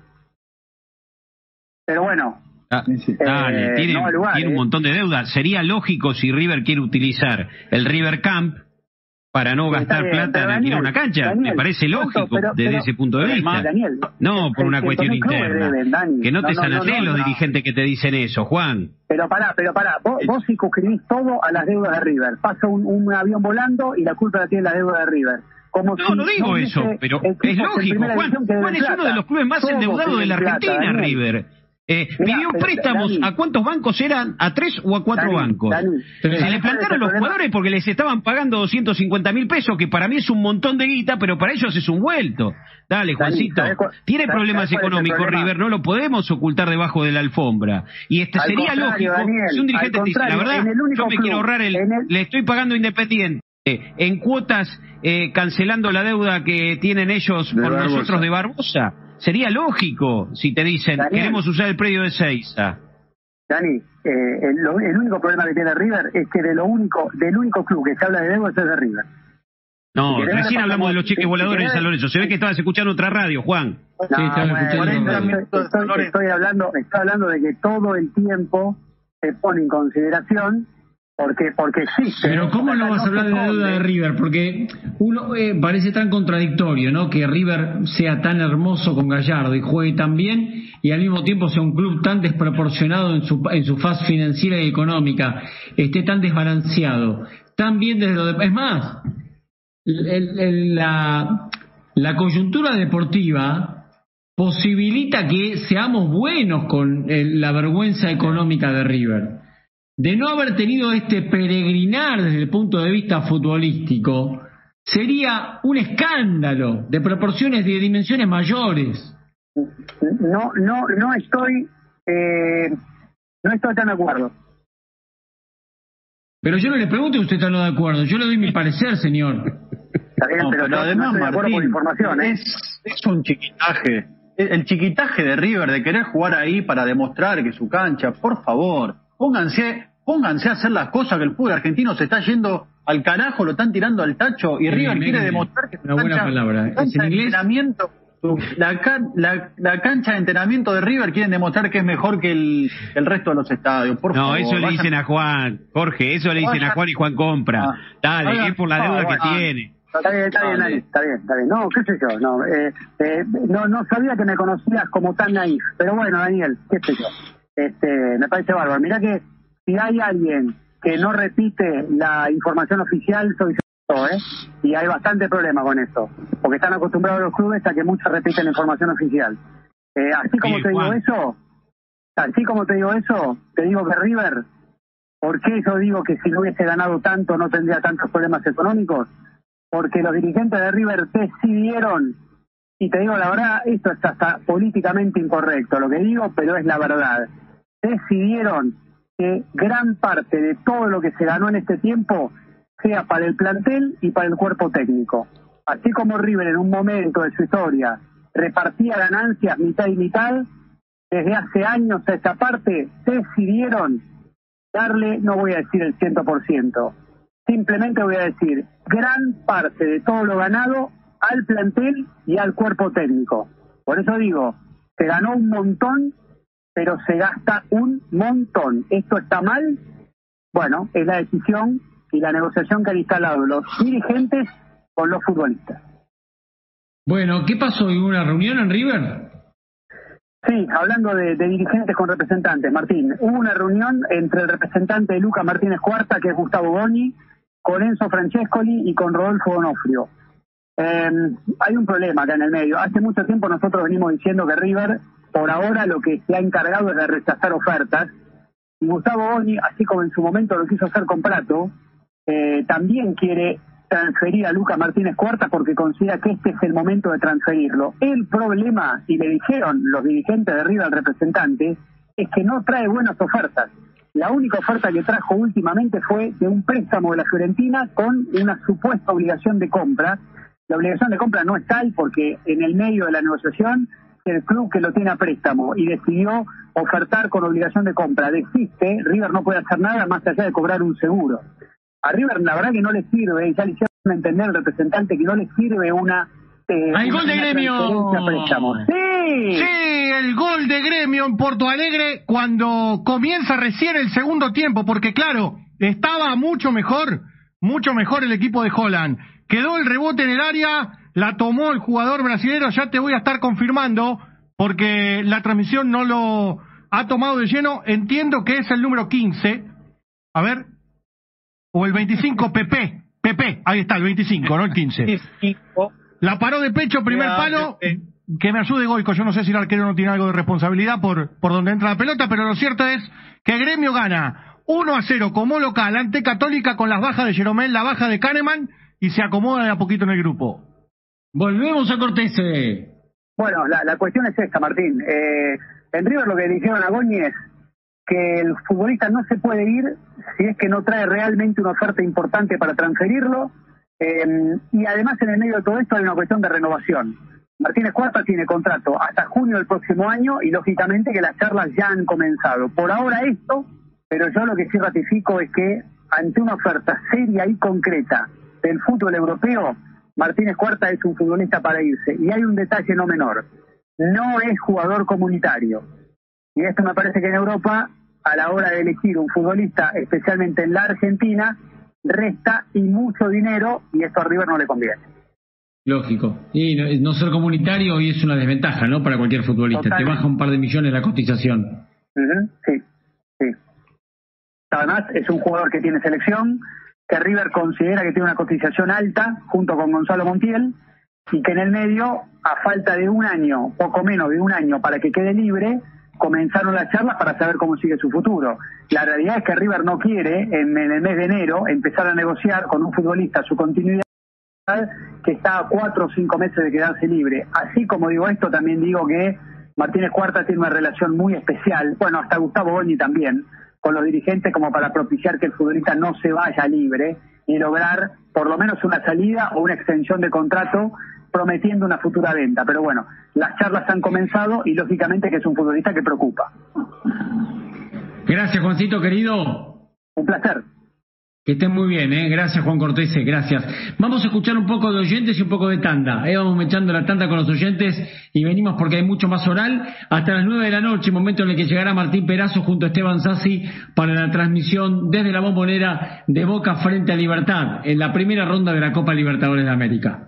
Pero bueno. Ah, eh, tiene, tiene un ¿eh? montón de deudas. Sería lógico si River quiere utilizar el River Camp para no gastar plata en alquilar una cancha. me parece lógico desde ese punto de vista. no por una cuestión interna. que no te sanaten los dirigentes que te dicen eso, Juan. Pero pará, pero pará. Vos, vos circunscribís todo a las deudas de River. Pasa un, avión volando y la culpa la tiene la deuda de River. Como no, no digo eso, pero es lógico. Juan, Juan es uno de los clubes más endeudados de la Argentina, River. Eh, pidió préstamos a cuántos bancos eran, a tres o a cuatro bancos. se le plantaron los jugadores porque les estaban pagando 250 mil pesos, que para mí es un montón de guita, pero para ellos es un vuelto. Dale, Juancito. Tiene problemas económicos, River, no lo podemos ocultar debajo de la alfombra. Y este sería lógico si un dirigente te dice, la verdad, yo me quiero ahorrar el, le estoy pagando independiente en cuotas eh, cancelando la deuda que tienen ellos por nosotros de Barbosa Sería lógico si te dicen, queremos usar el predio de Seiza. Dani, eh, el, único problema que tiene River es que de lo único, del único club que se habla de deuda es de River. No, recién hablamos de los cheques voladores de San Lorenzo. Se ve que estabas escuchando otra radio, Juan. sí, escuchando. Estoy, estoy, hablando, estoy hablando de que todo el tiempo se pone en consideración porque porque existe. Pero ¿cómo no vas a hablar de la deuda de River? Porque uno eh, parece tan contradictorio, ¿no? Que River sea tan hermoso con Gallardo y juegue tan bien y al mismo tiempo sea un club tan desproporcionado en su, en su faz financiera y económica, esté tan desbalanceado, tan bien desde lo de... Es más, la, la coyuntura deportiva posibilita que seamos buenos con la vergüenza económica de River de no haber tenido este peregrinar desde el punto de vista futbolístico, sería un escándalo de proporciones de dimensiones mayores. No, no, no estoy, eh, no estoy tan de acuerdo. Pero yo no le pregunto si usted está de acuerdo, yo le doy mi <laughs> parecer, señor. Está bien, pero, además, Martín, información, ¿eh? es, es un chiquitaje. El chiquitaje de River, de querer jugar ahí para demostrar que su cancha, por favor, pónganse pónganse a hacer las cosas que el fútbol argentino se está yendo al carajo, lo están tirando al tacho y River quiere demostrar que una buena palabra. Cancha de entrenamiento, la, la, cancha de entrenamiento de River quieren demostrar que es mejor que el, el resto de los estadios. Por no, eso le dicen a Juan, Jorge, eso le dicen a Juan y Juan compra. Ah. Dale, es por la deuda que tiene. Está bien, está bien, está bien, está bien. No, qué sé yo, no, eh, eh, no, no sabía que me conocías como tan naif, pero bueno, Daniel, qué sé yo. Este, me parece bárbaro. Mira que si hay alguien que no repite la información oficial, soy yo, ¿eh? Y hay bastante problema con eso, porque están acostumbrados los clubes a que muchos repiten la información oficial. Eh, así como te digo eso, así como te digo eso, te digo que River, ¿por qué yo digo que si no hubiese ganado tanto no tendría tantos problemas económicos? Porque los dirigentes de River decidieron, y te digo la verdad, esto es hasta políticamente incorrecto lo que digo, pero es la verdad, decidieron que gran parte de todo lo que se ganó en este tiempo sea para el plantel y para el cuerpo técnico. Así como River en un momento de su historia repartía ganancias mitad y mitad, desde hace años a esta parte decidieron darle, no voy a decir el 100%, simplemente voy a decir gran parte de todo lo ganado al plantel y al cuerpo técnico. Por eso digo, se ganó un montón pero se gasta un montón. ¿Esto está mal? Bueno, es la decisión y la negociación que han instalado los dirigentes con los futbolistas. Bueno, ¿qué pasó? ¿Hubo una reunión en River? Sí, hablando de, dirigentes con representantes, Martín, hubo una reunión entre el representante de Luca Martínez Cuarta, que es Gustavo Boni, con Enzo Francescoli y con Rodolfo Donofrio. Eh, hay un problema acá en el medio. Hace mucho tiempo nosotros venimos diciendo que River por ahora lo que se ha encargado es de rechazar ofertas. Gustavo Boni, así como en su momento lo quiso hacer con Prato, eh, también quiere transferir a Luca Martínez Cuarta porque considera que este es el momento de transferirlo. El problema, y le dijeron los dirigentes de River al representante, es que no trae buenas ofertas. La única oferta que trajo últimamente fue de un préstamo de la Fiorentina con una supuesta obligación de compra. La obligación de compra no es tal porque en el medio de la negociación el club que lo tiene a préstamo y decidió ofertar con obligación de compra desiste, River no puede hacer nada más allá de cobrar un seguro. A River la verdad que no le sirve, y ya le hicieron entender al representante que no le sirve una... Eh, ¡Hay gol de gremio! ¡Sí! ¡Sí! El gol de gremio en Porto Alegre cuando comienza recién el segundo tiempo, porque claro, estaba mucho mejor, mucho mejor el equipo de Holland. Quedó el rebote en el área, la tomó el jugador brasileño, ya te voy a estar confirmando, porque la transmisión no lo ha tomado de lleno, entiendo que es el número 15, a ver, o el 25, PP, PP, ahí está, el 25, no el 15. La paró de pecho, primer palo, que me ayude Goico, yo no sé si el arquero no tiene algo de responsabilidad por, por donde entra la pelota, pero lo cierto es que Gremio gana 1 a 0 como local ante Católica con las bajas de Jeromel, la baja de Kahneman y se acomoda de a poquito en el grupo. Volvemos a Cortés. Bueno, la, la cuestión es esta, Martín. Eh, en River lo que dijeron a Goñi es que el futbolista no se puede ir si es que no trae realmente una oferta importante para transferirlo. Eh, y además en el medio de todo esto hay una cuestión de renovación. Martínez Cuarta tiene contrato hasta junio del próximo año y lógicamente que las charlas ya han comenzado. Por ahora esto, pero yo lo que sí ratifico es que ante una oferta seria y concreta del fútbol europeo, Martínez Cuarta es un futbolista para irse. Y hay un detalle no menor, no es jugador comunitario. Y esto me parece que en Europa, a la hora de elegir un futbolista, especialmente en la Argentina, resta y mucho dinero y esto a River no le conviene. Lógico. Y no, ser comunitario hoy es una desventaja, ¿no? Para cualquier futbolista. Te baja un par de millones la cotización. Sí, sí. Además, es un jugador que tiene selección, que River considera que tiene una cotización alta, junto con Gonzalo Montiel, y que en el medio, a falta de un año, poco menos de un año para que quede libre, comenzaron las charlas para saber cómo sigue su futuro. La realidad es que River no quiere, en, el mes de enero, empezar a negociar con un futbolista su continuidad que está a cuatro o cinco meses de quedarse libre. Así como digo esto, también digo que Martínez Cuarta tiene una relación muy especial, bueno, hasta Gustavo Boñi también, con los dirigentes como para propiciar que el futbolista no se vaya libre y lograr por lo menos una salida o una extensión de contrato prometiendo una futura venta. Pero bueno, las charlas han comenzado y lógicamente que es un futbolista que preocupa. Gracias, Juancito, querido. Un placer. Que estén muy bien, ¿eh? Gracias, Juan Cortés, gracias. Vamos a escuchar un poco de oyentes y un poco de tanda. ¿eh? Vamos echando la tanda con los oyentes y venimos porque hay mucho más oral. Hasta las nueve de la noche, momento en el que llegará Martín Perazo junto a Esteban Sassi para la transmisión desde la bombonera de Boca frente a Libertad en la primera ronda de la Copa Libertadores de América.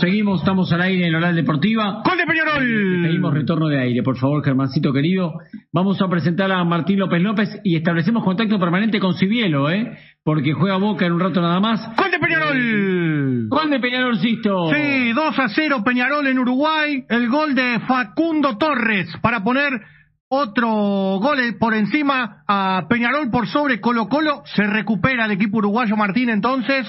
Seguimos, estamos al aire en Oral Deportiva. ¡Gol de Peñarol! Seguimos retorno de aire, por favor, Germancito querido. Vamos a presentar a Martín López López y establecemos contacto permanente con Cibielo, ¿eh? Porque juega Boca en un rato nada más. ¡Gol de Peñarol! ¡Gol de Peñarol, Sisto! Sí, 2 a 0 Peñarol en Uruguay. El gol de Facundo Torres para poner otro gol por encima a Peñarol por sobre Colo Colo. Se recupera el equipo uruguayo Martín entonces,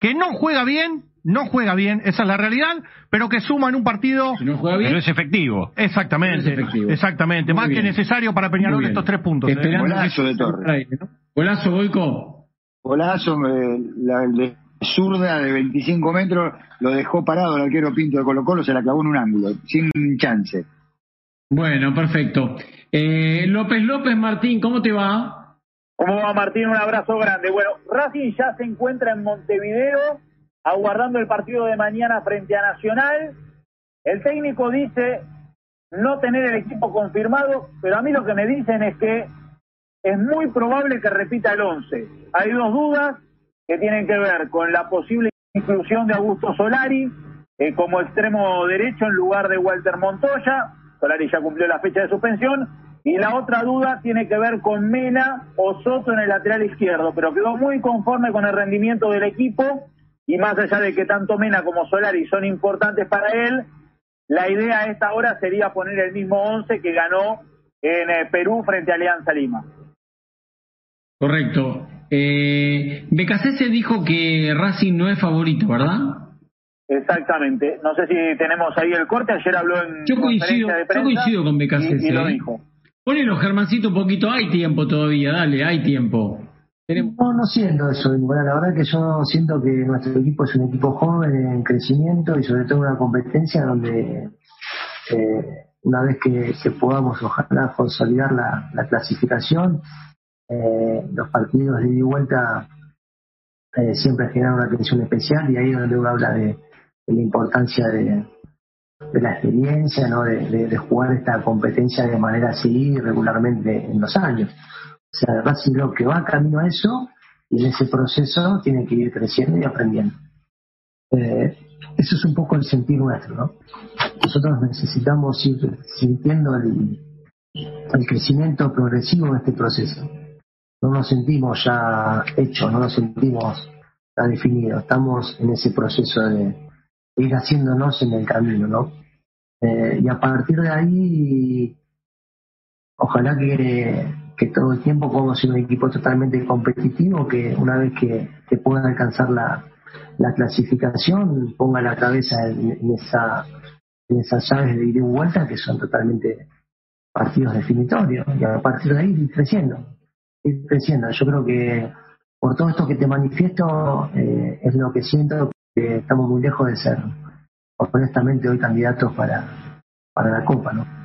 que no juega bien, no juega bien, esa es la realidad, pero que suma en un partido. no juega bien. Pero es efectivo. Exactamente. Exactamente. Más que necesario para Peñarol estos tres puntos. ¿eh? Golazo de Torres. Golazo, Boico. Golazo, eh, la de zurda de 25 metros lo dejó parado el arquero Pinto de Colo Colo, se la clavó en un ángulo, sin chance. Bueno, perfecto. Eh, López López Martín, ¿cómo te va? ¿Cómo va Martín? Un abrazo grande. Bueno, Racing ya se encuentra en Montevideo aguardando el partido de mañana frente a Nacional. El técnico dice no tener el equipo confirmado, pero a mí lo que me dicen es que es muy probable que repita el 11. Hay dos dudas que tienen que ver con la posible inclusión de Augusto Solari eh, como extremo derecho en lugar de Walter Montoya. Solari ya cumplió la fecha de suspensión. Y la otra duda tiene que ver con Mena o Soto en el lateral izquierdo, pero quedó muy conforme con el rendimiento del equipo y más allá de que tanto Mena como Solari son importantes para él, la idea a esta hora sería poner el mismo 11 que ganó en eh, Perú frente a Alianza Lima. Correcto. Eh, se dijo que Racing no es favorito, ¿verdad? Exactamente. No sé si tenemos ahí el corte. Ayer habló en yo coincido, de prensa yo coincido con Becasese. Y, lo ¿eh? dijo. Ponelo, Germancito, un poquito. Hay tiempo todavía, dale, hay tiempo. No, no siento eso. Bueno, la verdad que yo siento que nuestro equipo es un equipo joven en crecimiento y sobre todo una competencia donde eh, una vez que, podamos ojalá consolidar la, clasificación, eh, los partidos de ida y vuelta eh, siempre generan una atención especial y ahí es donde uno habla de, la importancia de, la experiencia, ¿no? De, jugar esta competencia de manera así regularmente en los años. O sea, Racing que va camino a eso y en ese proceso tiene que ir creciendo y aprendiendo. Eh, eso es un poco el sentir nuestro, ¿no? Nosotros necesitamos ir sintiendo el, crecimiento progresivo de este proceso. No nos sentimos ya hechos, no nos sentimos ya definidos. Estamos en ese proceso de, ir haciéndonos en el camino, ¿no? Eh, y a partir de ahí, ojalá que, que todo el tiempo podamos ser un equipo totalmente competitivo, que una vez que, que pueda alcanzar la, la clasificación, ponga la cabeza en, esa en esas llaves de ida y vuelta que son totalmente partidos definitorios y a partir de ahí ir creciendo, ir creciendo. Yo creo que por todo esto que te manifiesto eh, es lo que siento que estamos muy lejos de ser honestamente hoy candidatos para, para la Copa, ¿no?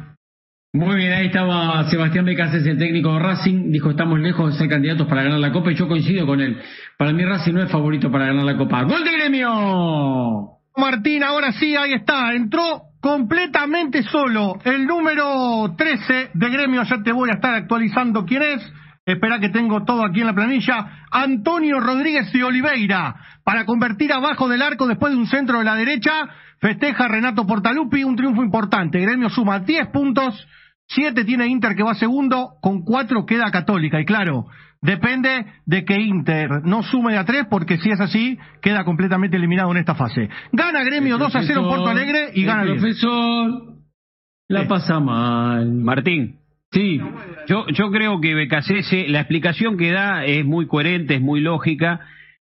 Muy bien, ahí estaba Sebastián Becases, el técnico de Racing, dijo estamos lejos de ser candidatos para ganar la Copa y yo coincido con él. Para mí Racing no es favorito para ganar la Copa. ¡Gol de gremio! Martín, ahora sí, ahí está, entró completamente solo el número 13 de gremio, ya te voy a estar actualizando quién es. Espera que tengo todo aquí en la planilla. Antonio Rodríguez de Oliveira para convertir abajo del arco después de un centro de la derecha. Festeja Renato Portalupi, un triunfo importante. Gremio suma 10 puntos, 7 tiene Inter que va segundo, con 4 queda Católica. Y claro, depende de que Inter no sume a 3, porque si es así, queda completamente eliminado en esta fase. Gana Gremio 2 a 0 en Porto Alegre y gana el profesor la pasa mal. Martín. Sí, yo, yo creo que Becasese, la explicación que da es muy coherente, es muy lógica.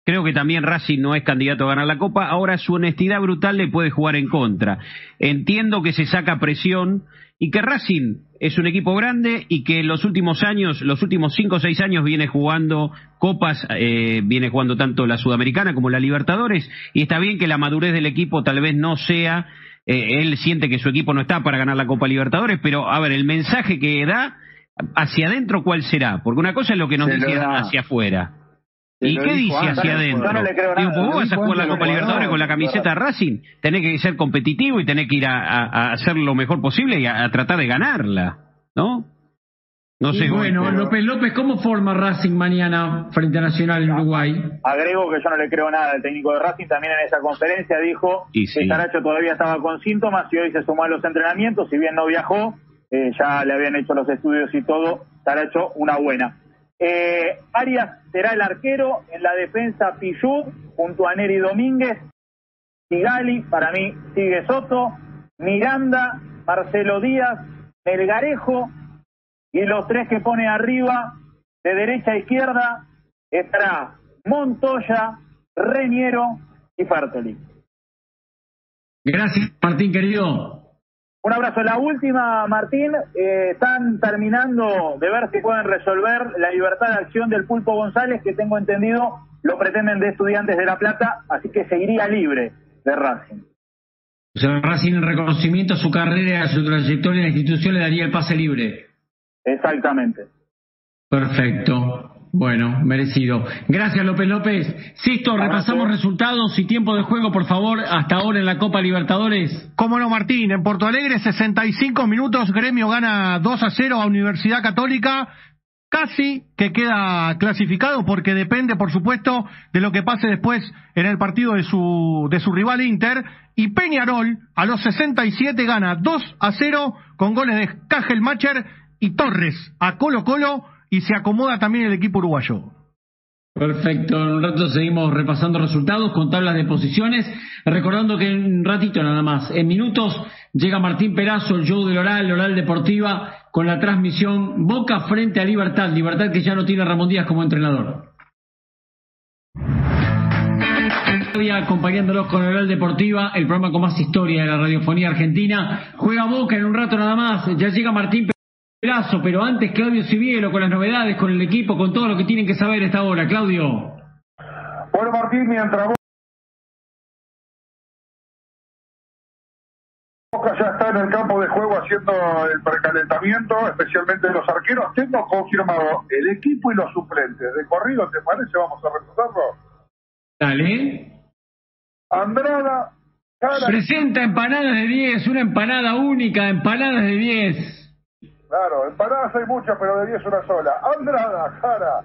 Creo que también Racing no es candidato a ganar la Copa. Ahora su honestidad brutal le puede jugar en contra. Entiendo que se saca presión y que Racing es un equipo grande y que en los últimos años, los últimos cinco o seis años viene jugando copas, eh, viene jugando tanto la Sudamericana como la Libertadores y está bien que la madurez del equipo tal vez no sea eh, él siente que su equipo no está para ganar la Copa Libertadores, pero a ver, el mensaje que da hacia adentro, ¿cuál será? Porque una cosa es lo que nos dice hacia afuera. ¿Y qué dice hacia adentro? Digo, vos vas a jugar la Copa Libertadores con la camiseta Racing, tenés que ser competitivo y tenés que ir a, hacer lo mejor posible y a tratar de ganarla, ¿no? No sé. bueno, López López, ¿cómo forma Racing mañana frente a Nacional en Uruguay? Agrego que yo no le creo nada al técnico de Racing. También en esa conferencia dijo que Saracho todavía estaba con síntomas y hoy se sumó a los entrenamientos. Si bien no viajó, eh, ya le habían hecho los estudios y todo. Saracho, una buena. Eh, Arias será el arquero en la defensa Pichu junto a Neri Domínguez. Sigali, para mí, sigue Soto. Miranda, Marcelo Díaz, Melgarejo y los tres que pone arriba, de derecha a izquierda, estará Montoya, Reñero y Fartoli. Gracias, Martín, querido. Un abrazo. La última, Martín, eh, están terminando de ver si pueden resolver la libertad de acción del Pulpo González, que tengo entendido lo pretenden de estudiantes de La Plata, así que seguiría libre de Racing. O sea, Racing en reconocimiento a su carrera, a su trayectoria en la institución le daría el pase libre. Exactamente. Perfecto. Bueno, merecido. Gracias, López López. Sisto, repasamos resultados y tiempo de juego, por favor, hasta ahora en la Copa Libertadores. Cómo no, Martín. En Porto Alegre, 65 minutos. Gremio gana 2 a 0 a Universidad Católica. Casi que queda clasificado porque depende, por supuesto, de lo que pase después en el partido de su, de su rival Inter. Y Peñarol, a los 67, gana 2 a 0 con goles de Cajelmacher y Torres a Colo Colo y se acomoda también el equipo uruguayo. Perfecto, en un rato seguimos repasando resultados con tablas de posiciones, recordando que en un ratito nada más, en minutos llega Martín Perazo, el show del Oral, Oral Deportiva, con la transmisión Boca frente a Libertad, Libertad que ya no tiene a Ramón Díaz como entrenador. Acompañándolos con Oral Deportiva, el programa con más historia de la radiofonía argentina. Juega Boca en un rato nada más, ya llega Martín pero antes Claudio Civielo con las novedades, con el equipo, con todo lo que tienen que saber esta hora. Claudio. Bueno, Martín, mientras Boca ya está en el campo de juego haciendo el precalentamiento, especialmente los arqueros. Tengo confirmado el equipo y los suplentes. De corrido, ¿te parece? Vamos a repasarlo. Dale. Andrada. Presenta empanadas de 10, una empanada única, empanadas de 10. Claro, empanadas hay muchas, pero de 10 una sola. Andrada, Jara,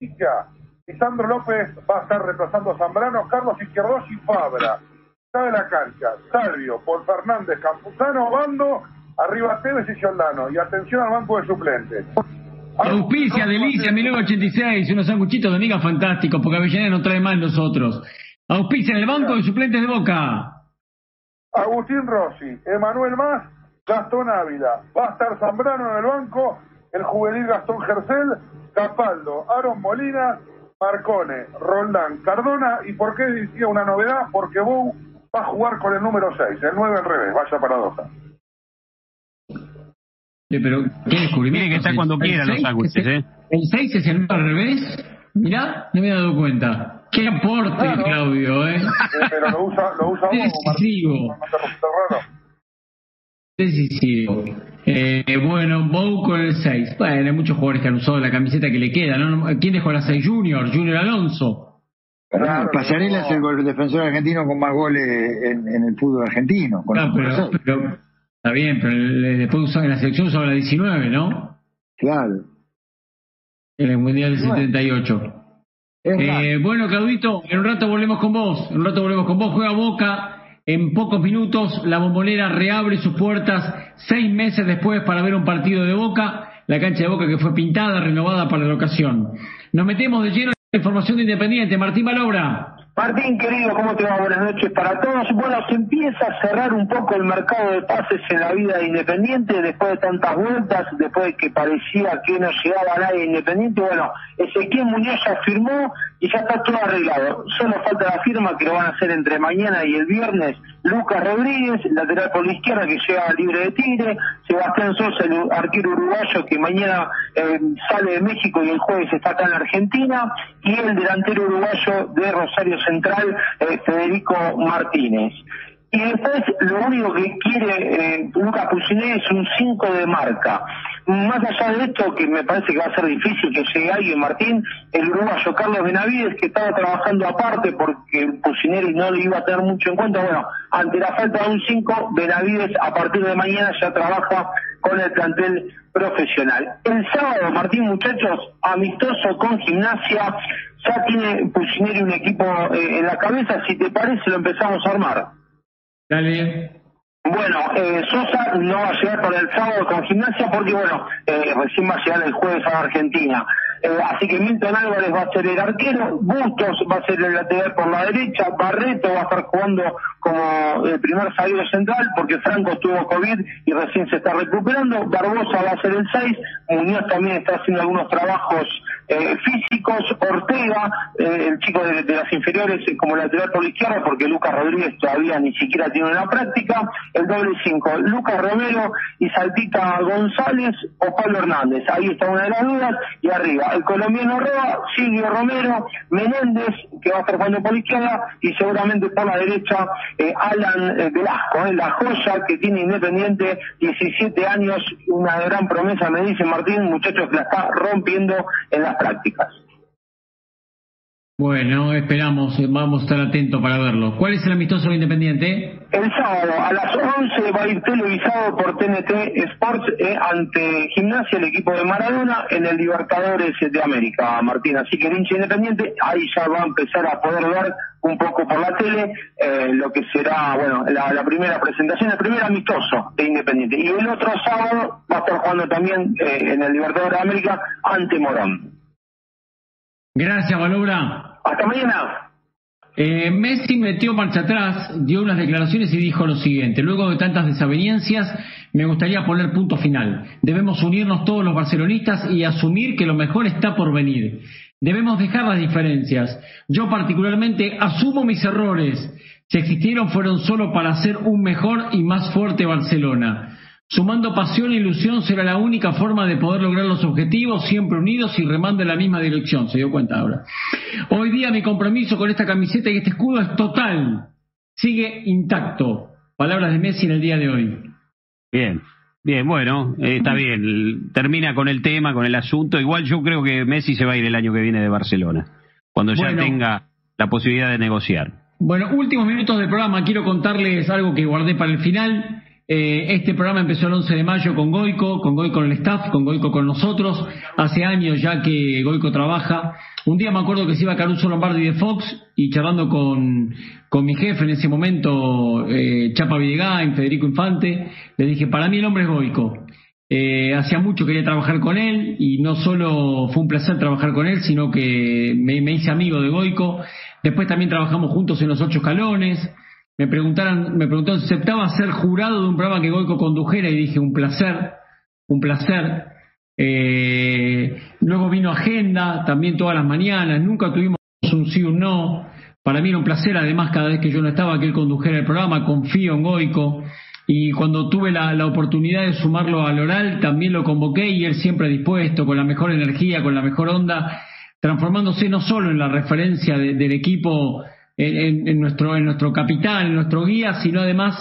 Ica, Lisandro López va a estar reemplazando a Zambrano, Carlos Izquierdos y Fabra. Está de la cancha, Salvio, Paul Fernández, Campuzano, Bando, arriba Tevez y Giordano. Y atención al banco de suplentes. Auspicia, Delicia, 1986, unos sanguchitos de miga fantásticos, porque Avellaneda no trae más nosotros. Auspicia en el banco de suplentes de Boca. Agustín Rossi, Emanuel Más, Gastón Ávila. Va a estar Zambrano en el banco, el juvenil Gastón Gercel, Capaldo, Aaron Molina, Marcone, Roldán, Cardona. ¿Y por qué decía una novedad? Porque Bou va a jugar con el número 6, el 9 al revés, vaya paradoja. Sí, pero qué descubrimiento. que está cuando quiera los sándwiches, ¿eh? El 6 es el 9 al revés. Mirá, no me he dado cuenta. Qué aporte, Claudio, ¿eh? Pero lo usa, lo usa <laughs> Decisivo. Decisivo. Eh, bueno, Bow con el 6. Bueno, hay muchos jugadores que han usado la camiseta que le queda. ¿no? ¿Quién dejó la 6? Junior, Junior Alonso. Claro, Pasarela es el defensor argentino con más goles en, en el fútbol argentino. Con claro, pero, pero, está bien, pero después usó, en la selección usaba la 19, ¿no? Claro. En el Mundial del 78. Eh, bueno, Claudito, en un rato volvemos con vos. En un rato volvemos con vos. Juega Boca. En pocos minutos la bombonera reabre sus puertas seis meses después para ver un partido de Boca. La cancha de Boca que fue pintada, renovada para la ocasión. Nos metemos de lleno en la información de Independiente. Martín Malobra. Martín, querido, ¿cómo te va? Buenas noches para todos. Bueno, se empieza a cerrar un poco el mercado de pases en la vida de Independiente después de tantas vueltas, después de que parecía que no llegaba nadie Independiente. Bueno, Ezequiel Muñoz ya firmó y ya está todo arreglado. Solo falta la firma que lo van a hacer entre mañana y el viernes. Lucas Rodríguez, lateral por la izquierda que llega libre de Tigre. Sebastián Sosa, el arquero uruguayo que mañana eh, sale de México y el jueves está acá en Argentina. Y el delantero uruguayo de Rosario Central, eh, Federico Martínez. Y después lo único que quiere eh, Lucas Puciné es un 5 de marca. Más allá de esto, que me parece que va a ser difícil que llegue alguien, Martín, el uruguayo Carlos Benavides, que estaba trabajando aparte porque Pucineri no le iba a tener mucho en cuenta, bueno, ante la falta de un 5, Benavides a partir de mañana ya trabaja con el plantel profesional. El sábado, Martín, muchachos, amistoso con gimnasia, ya tiene Pucineri un equipo eh, en la cabeza, si te parece lo empezamos a armar. Dale. Bueno, eh, Sosa no va a llegar para el sábado con gimnasia porque, bueno, eh, recién va a llegar el jueves a Argentina. Eh, así que Milton Álvarez va a ser el arquero, Bustos va a ser el lateral por la derecha, Barreto va a estar jugando como el primer salido central porque Franco tuvo COVID y recién se está recuperando, Barbosa va a ser el 6, Muñoz también está haciendo algunos trabajos eh, físicos, Ortega, eh, el chico de, las inferiores como lateral por la izquierda porque Lucas Rodríguez todavía ni siquiera tiene una práctica, el doble 5, Lucas Romero y Saltita González o Pablo Hernández, ahí está una de las dudas, y arriba el colombiano Roa, Silvio Romero, Menéndez, que va a estar jugando por la izquierda, y seguramente por la derecha eh, Alan eh, Velasco, eh, la joya que tiene Independiente, 17 años, una gran promesa, me dice Martín, muchachos que la está rompiendo en las prácticas. Bueno, esperamos, vamos a estar atentos para verlo. ¿Cuál es el amistoso Independiente? El sábado a las 11 va a ir televisado por TNT Sports eh, ante Gimnasia, el equipo de Maradona, en el Libertadores de América, Martín. Así que el hincha Independiente ahí ya va a empezar a poder ver un poco por la tele eh, lo que será, bueno, la, primera presentación, el primer amistoso de Independiente. Y el otro sábado va a estar jugando también eh, en el Libertadores de América ante Morón. Gracias, Valobra. Hasta mañana. Eh, Messi metió marcha atrás, dio unas declaraciones y dijo lo siguiente, luego de tantas desavenencias, me gustaría poner punto final. Debemos unirnos todos los barcelonistas y asumir que lo mejor está por venir. Debemos dejar las diferencias. Yo particularmente asumo mis errores. Si existieron fueron solo para hacer un mejor y más fuerte Barcelona. Sumando pasión e ilusión será la única forma de poder lograr los objetivos, siempre unidos y remando en la misma dirección. Se dio cuenta ahora. Hoy día mi compromiso con esta camiseta y este escudo es total. Sigue intacto. Palabras de Messi en el día de hoy. Bien, bien, bueno, eh, está bien. Termina con el tema, con el asunto. Igual yo creo que Messi se va a ir el año que viene de Barcelona, cuando ya tenga la posibilidad de negociar. Bueno, últimos minutos del programa. Quiero contarles algo que guardé para el final. Eh, este programa empezó el 11 de mayo con Goico, con Goico con el staff, con Goico con nosotros. Hace años ya que Goico trabaja. Un día me acuerdo que se iba Caruso Lombardi de Fox y charlando con, con mi jefe en ese momento, eh, Chapa Villegain, Federico Infante, le dije, para mí el hombre es Goico. Eh, hacía mucho quería trabajar con él y no solo fue un placer trabajar con él, sino que me, me hice amigo de Goico. Después también trabajamos juntos en los ocho escalones. Me preguntaron, me preguntó si aceptaba ser jurado de un programa que Goico condujera y dije un placer, un placer. Eh, luego vino Agenda, también todas las mañanas, nunca tuvimos un sí o un no. Para mí era un placer, además, cada vez que yo no estaba, que él condujera el programa, confío en Goico. Y cuando tuve la, oportunidad de sumarlo al oral, también lo convoqué y él siempre dispuesto, con la mejor energía, con la mejor onda, transformándose no solo en la referencia del equipo, en, nuestro, en nuestro capitán, en nuestro guía, sino además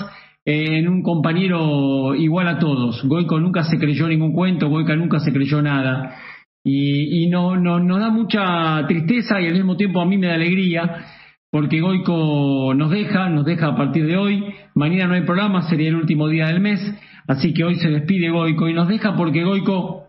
eh, en un compañero igual a todos. Goico nunca se creyó ningún cuento, Goico nunca se creyó nada. Y, y no, no, nos da mucha tristeza y al mismo tiempo a mí me da alegría porque Goico nos deja, nos deja a partir de hoy. Mañana no hay programa, sería el último día del mes, así que hoy se despide Goico y nos deja porque Goico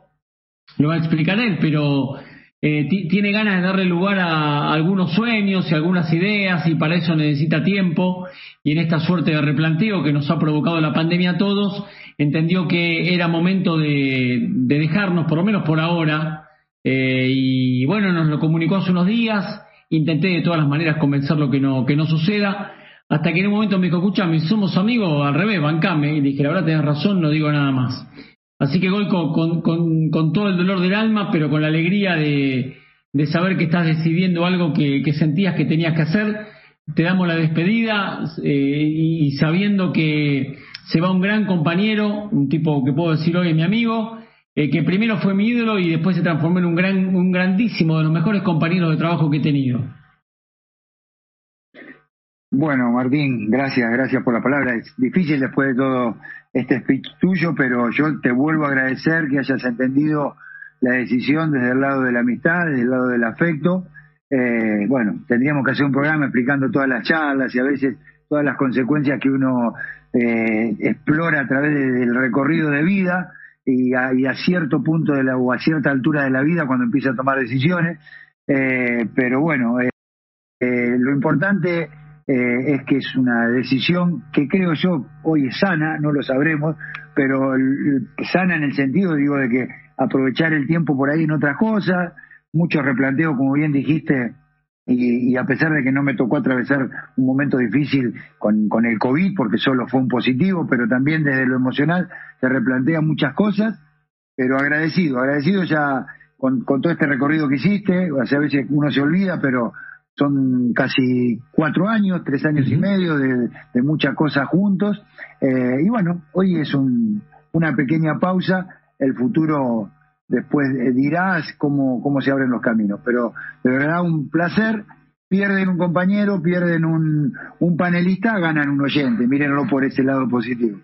lo va a explicar él, pero eh, tiene ganas de darle lugar a algunos sueños y algunas ideas y para eso necesita tiempo. Y en esta suerte de replanteo que nos ha provocado la pandemia a todos, entendió que era momento de, dejarnos, por lo menos por ahora, eh, y bueno, nos lo comunicó hace unos días, intenté de todas las maneras convencerlo que no, que no suceda, hasta que en un momento me dijo, escúchame, somos amigos, al revés, bancame, y dije, la verdad tenés razón, no digo nada más. Así que Goico, con, con, todo el dolor del alma, pero con la alegría de, de saber que estás decidiendo algo que, sentías que tenías que hacer, te damos la despedida eh, y sabiendo que se va un gran compañero, un tipo que puedo decir hoy es mi amigo, eh, que primero fue mi ídolo y después se transformó en un, gran, un grandísimo de los mejores compañeros de trabajo que he tenido. Bueno, Martín, gracias, gracias por la palabra. Es difícil después de todo este speech tuyo, pero yo te vuelvo a agradecer que hayas entendido la decisión desde el lado de la amistad, desde el lado del afecto. Eh, bueno, tendríamos que hacer un programa explicando todas las charlas y a veces todas las consecuencias que uno eh, explora a través del recorrido de vida y a, cierto punto de la, o a cierta altura de la vida cuando empieza a tomar decisiones. Eh, pero bueno, eh, eh, lo importante es que es una decisión que creo yo hoy es sana, no lo sabremos, pero sana en el sentido, digo, de que aprovechar el tiempo por ahí en otras cosas, mucho replanteo, como bien dijiste, y, a pesar de que no me tocó atravesar un momento difícil con, con el COVID, porque solo fue un positivo, pero también desde lo emocional se replantean muchas cosas, pero agradecido, agradecido ya con, con todo este recorrido que hiciste, a veces uno se olvida, pero son casi cuatro años, tres años y medio de, de muchas cosas juntos, eh, y bueno, hoy es un, una pequeña pausa, el futuro después eh, dirás cómo, cómo se abren los caminos. Pero de verdad un placer. Pierden un compañero, pierden un, un panelista, ganan un oyente. Mírenlo por ese lado positivo.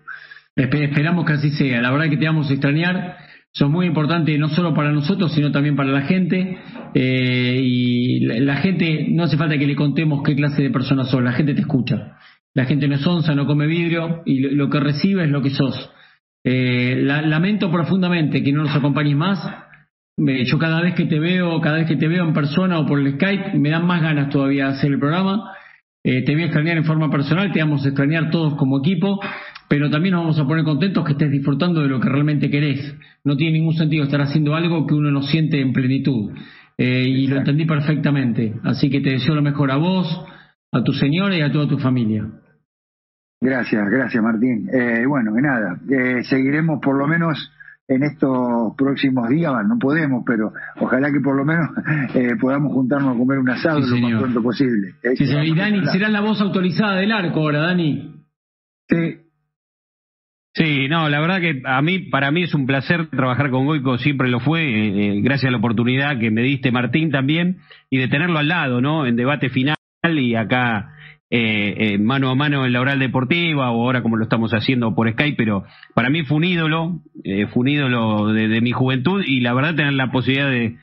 Esperamos que así sea. La verdad que te vamos a extrañar. Son muy importantes no solo para nosotros, sino también para la gente. Eh, y la, gente, no hace falta que le contemos qué clase de persona sos, la gente te escucha. La gente no es onza, no come vidrio y lo que recibe es lo que sos. Eh, lamento profundamente que no nos acompañes más. yo cada vez que te veo, cada vez que te veo en persona o por el Skype, me dan más ganas todavía de hacer el programa. Eh, te voy a extrañar en forma personal, te vamos a extrañar todos como equipo, pero también nos vamos a poner contentos que estés disfrutando de lo que realmente querés. No tiene ningún sentido estar haciendo algo que uno no siente en plenitud. Eh, y lo entendí perfectamente. Así que te deseo lo mejor a vos, a tu señora y a toda tu familia. Gracias, gracias Martín. Eh, bueno, y nada, eh, seguiremos por lo menos en estos próximos días, no podemos, pero ojalá que por lo menos <laughs> eh, podamos juntarnos a comer un asado lo más pronto posible. Sí, Y Dani, será la voz autorizada del arco ahora, Dani. Sí. Sí, no, la verdad que a mí, para mí es un placer trabajar con Goico, siempre lo fue, gracias a la oportunidad que me diste Martín también, y de tenerlo al lado, ¿no? En debate final y acá eh, eh, mano a mano en la oral deportiva o ahora como lo estamos haciendo por Skype, pero para mí fue un ídolo, eh, fue un ídolo de, mi juventud y la verdad tener la posibilidad de,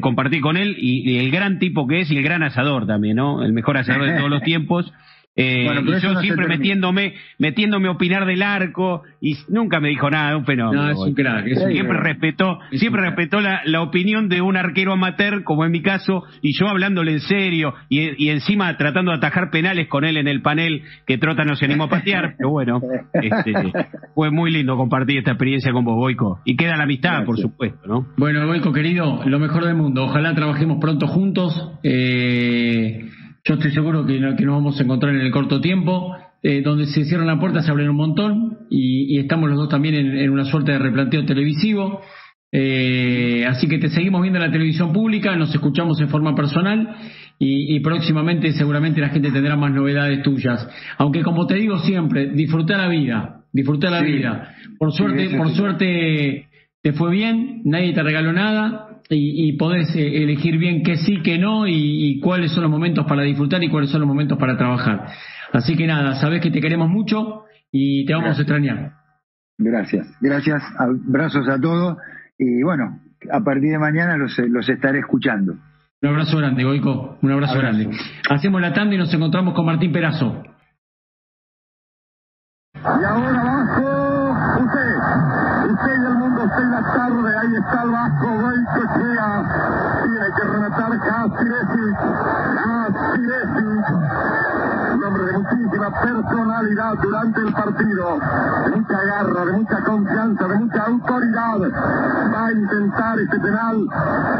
compartir con él y, el gran tipo que es y el gran asador también, ¿no? El mejor asador de todos los <laughs> tiempos eh, y yo siempre metiéndome, metiéndome a opinar del arco y nunca me dijo nada, un fenómeno. siempre respetó, siempre respetó la, opinión de un arquero amateur, como en mi caso, y yo hablándole en serio y, encima tratando de atajar penales con él en el panel que Trota no se animó a patear. <laughs> Pero bueno, este, fue muy lindo compartir esta experiencia con vos, Boico. Y queda la amistad, por supuesto, ¿no? Bueno, Boico, querido, lo mejor del mundo. Ojalá trabajemos pronto juntos. Eh yo estoy seguro que, nos vamos a encontrar en el corto tiempo eh, donde se cierran la puerta se abren un montón y, estamos los dos también en, una suerte de replanteo televisivo. Eh, así que te seguimos viendo en la televisión pública, nos escuchamos en forma personal y, próximamente seguramente la gente tendrá más novedades tuyas. Aunque como te digo siempre, disfrutar la vida, disfrutar la vida. Por suerte, por suerte te fue bien, nadie te regaló nada, y, y podés eh, elegir bien qué sí, qué no y, cuáles son los momentos para disfrutar y cuáles son los momentos para trabajar. Así que nada, sabes que te queremos mucho y te vamos a extrañar. Gracias, gracias, abrazos a todos y bueno, a partir de mañana los, los estaré escuchando. Un abrazo grande, Goico, un abrazo, grande. Hacemos la tanda y nos encontramos con Martín Perazo. Y ahora abajo, usted, usted y el mundo, usted y la tarde, ahí está el Vasco tiene que rematar Castiresi, Castiresi, un hombre de muchísima personalidad durante el partido, de mucha garra, de mucha confianza, de mucha autoridad, va a intentar este penal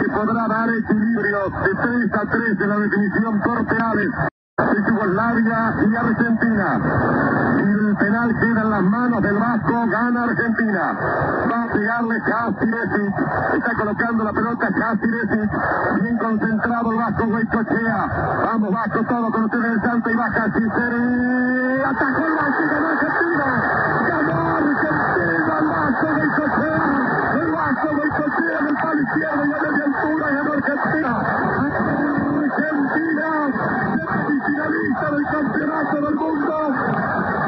que podrá dar equilibrio de 3 a 3 en la definición por penales. es Yugoslavia y Argentina. Y el penal queda en las manos del Vasco, gana Argentina. Va a pegarle Castiresic, está colocando la pelota Castiresic, bien concentrado el Vasco Huaycochea. Vamos Vasco, todo con ustedes el Santo y baja Cicere. Atacó el Vasco, ganó Argentina. Finalista del campeonato del mundo.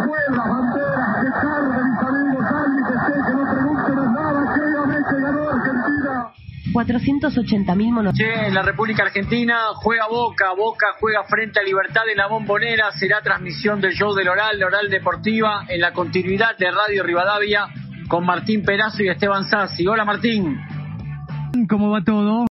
Fue la bandera que carga mis amigos, alguien que sé que no pregunten nada, que ganó Argentina. 480 mil monos. en la República Argentina juega Boca, Boca juega frente a Libertad en la Bombonera, será transmisión del show del Oral, la Oral Deportiva, en la continuidad de Radio Rivadavia con Martín Perazo y Esteban Sassi. Hola Martín. ¿Cómo va todo?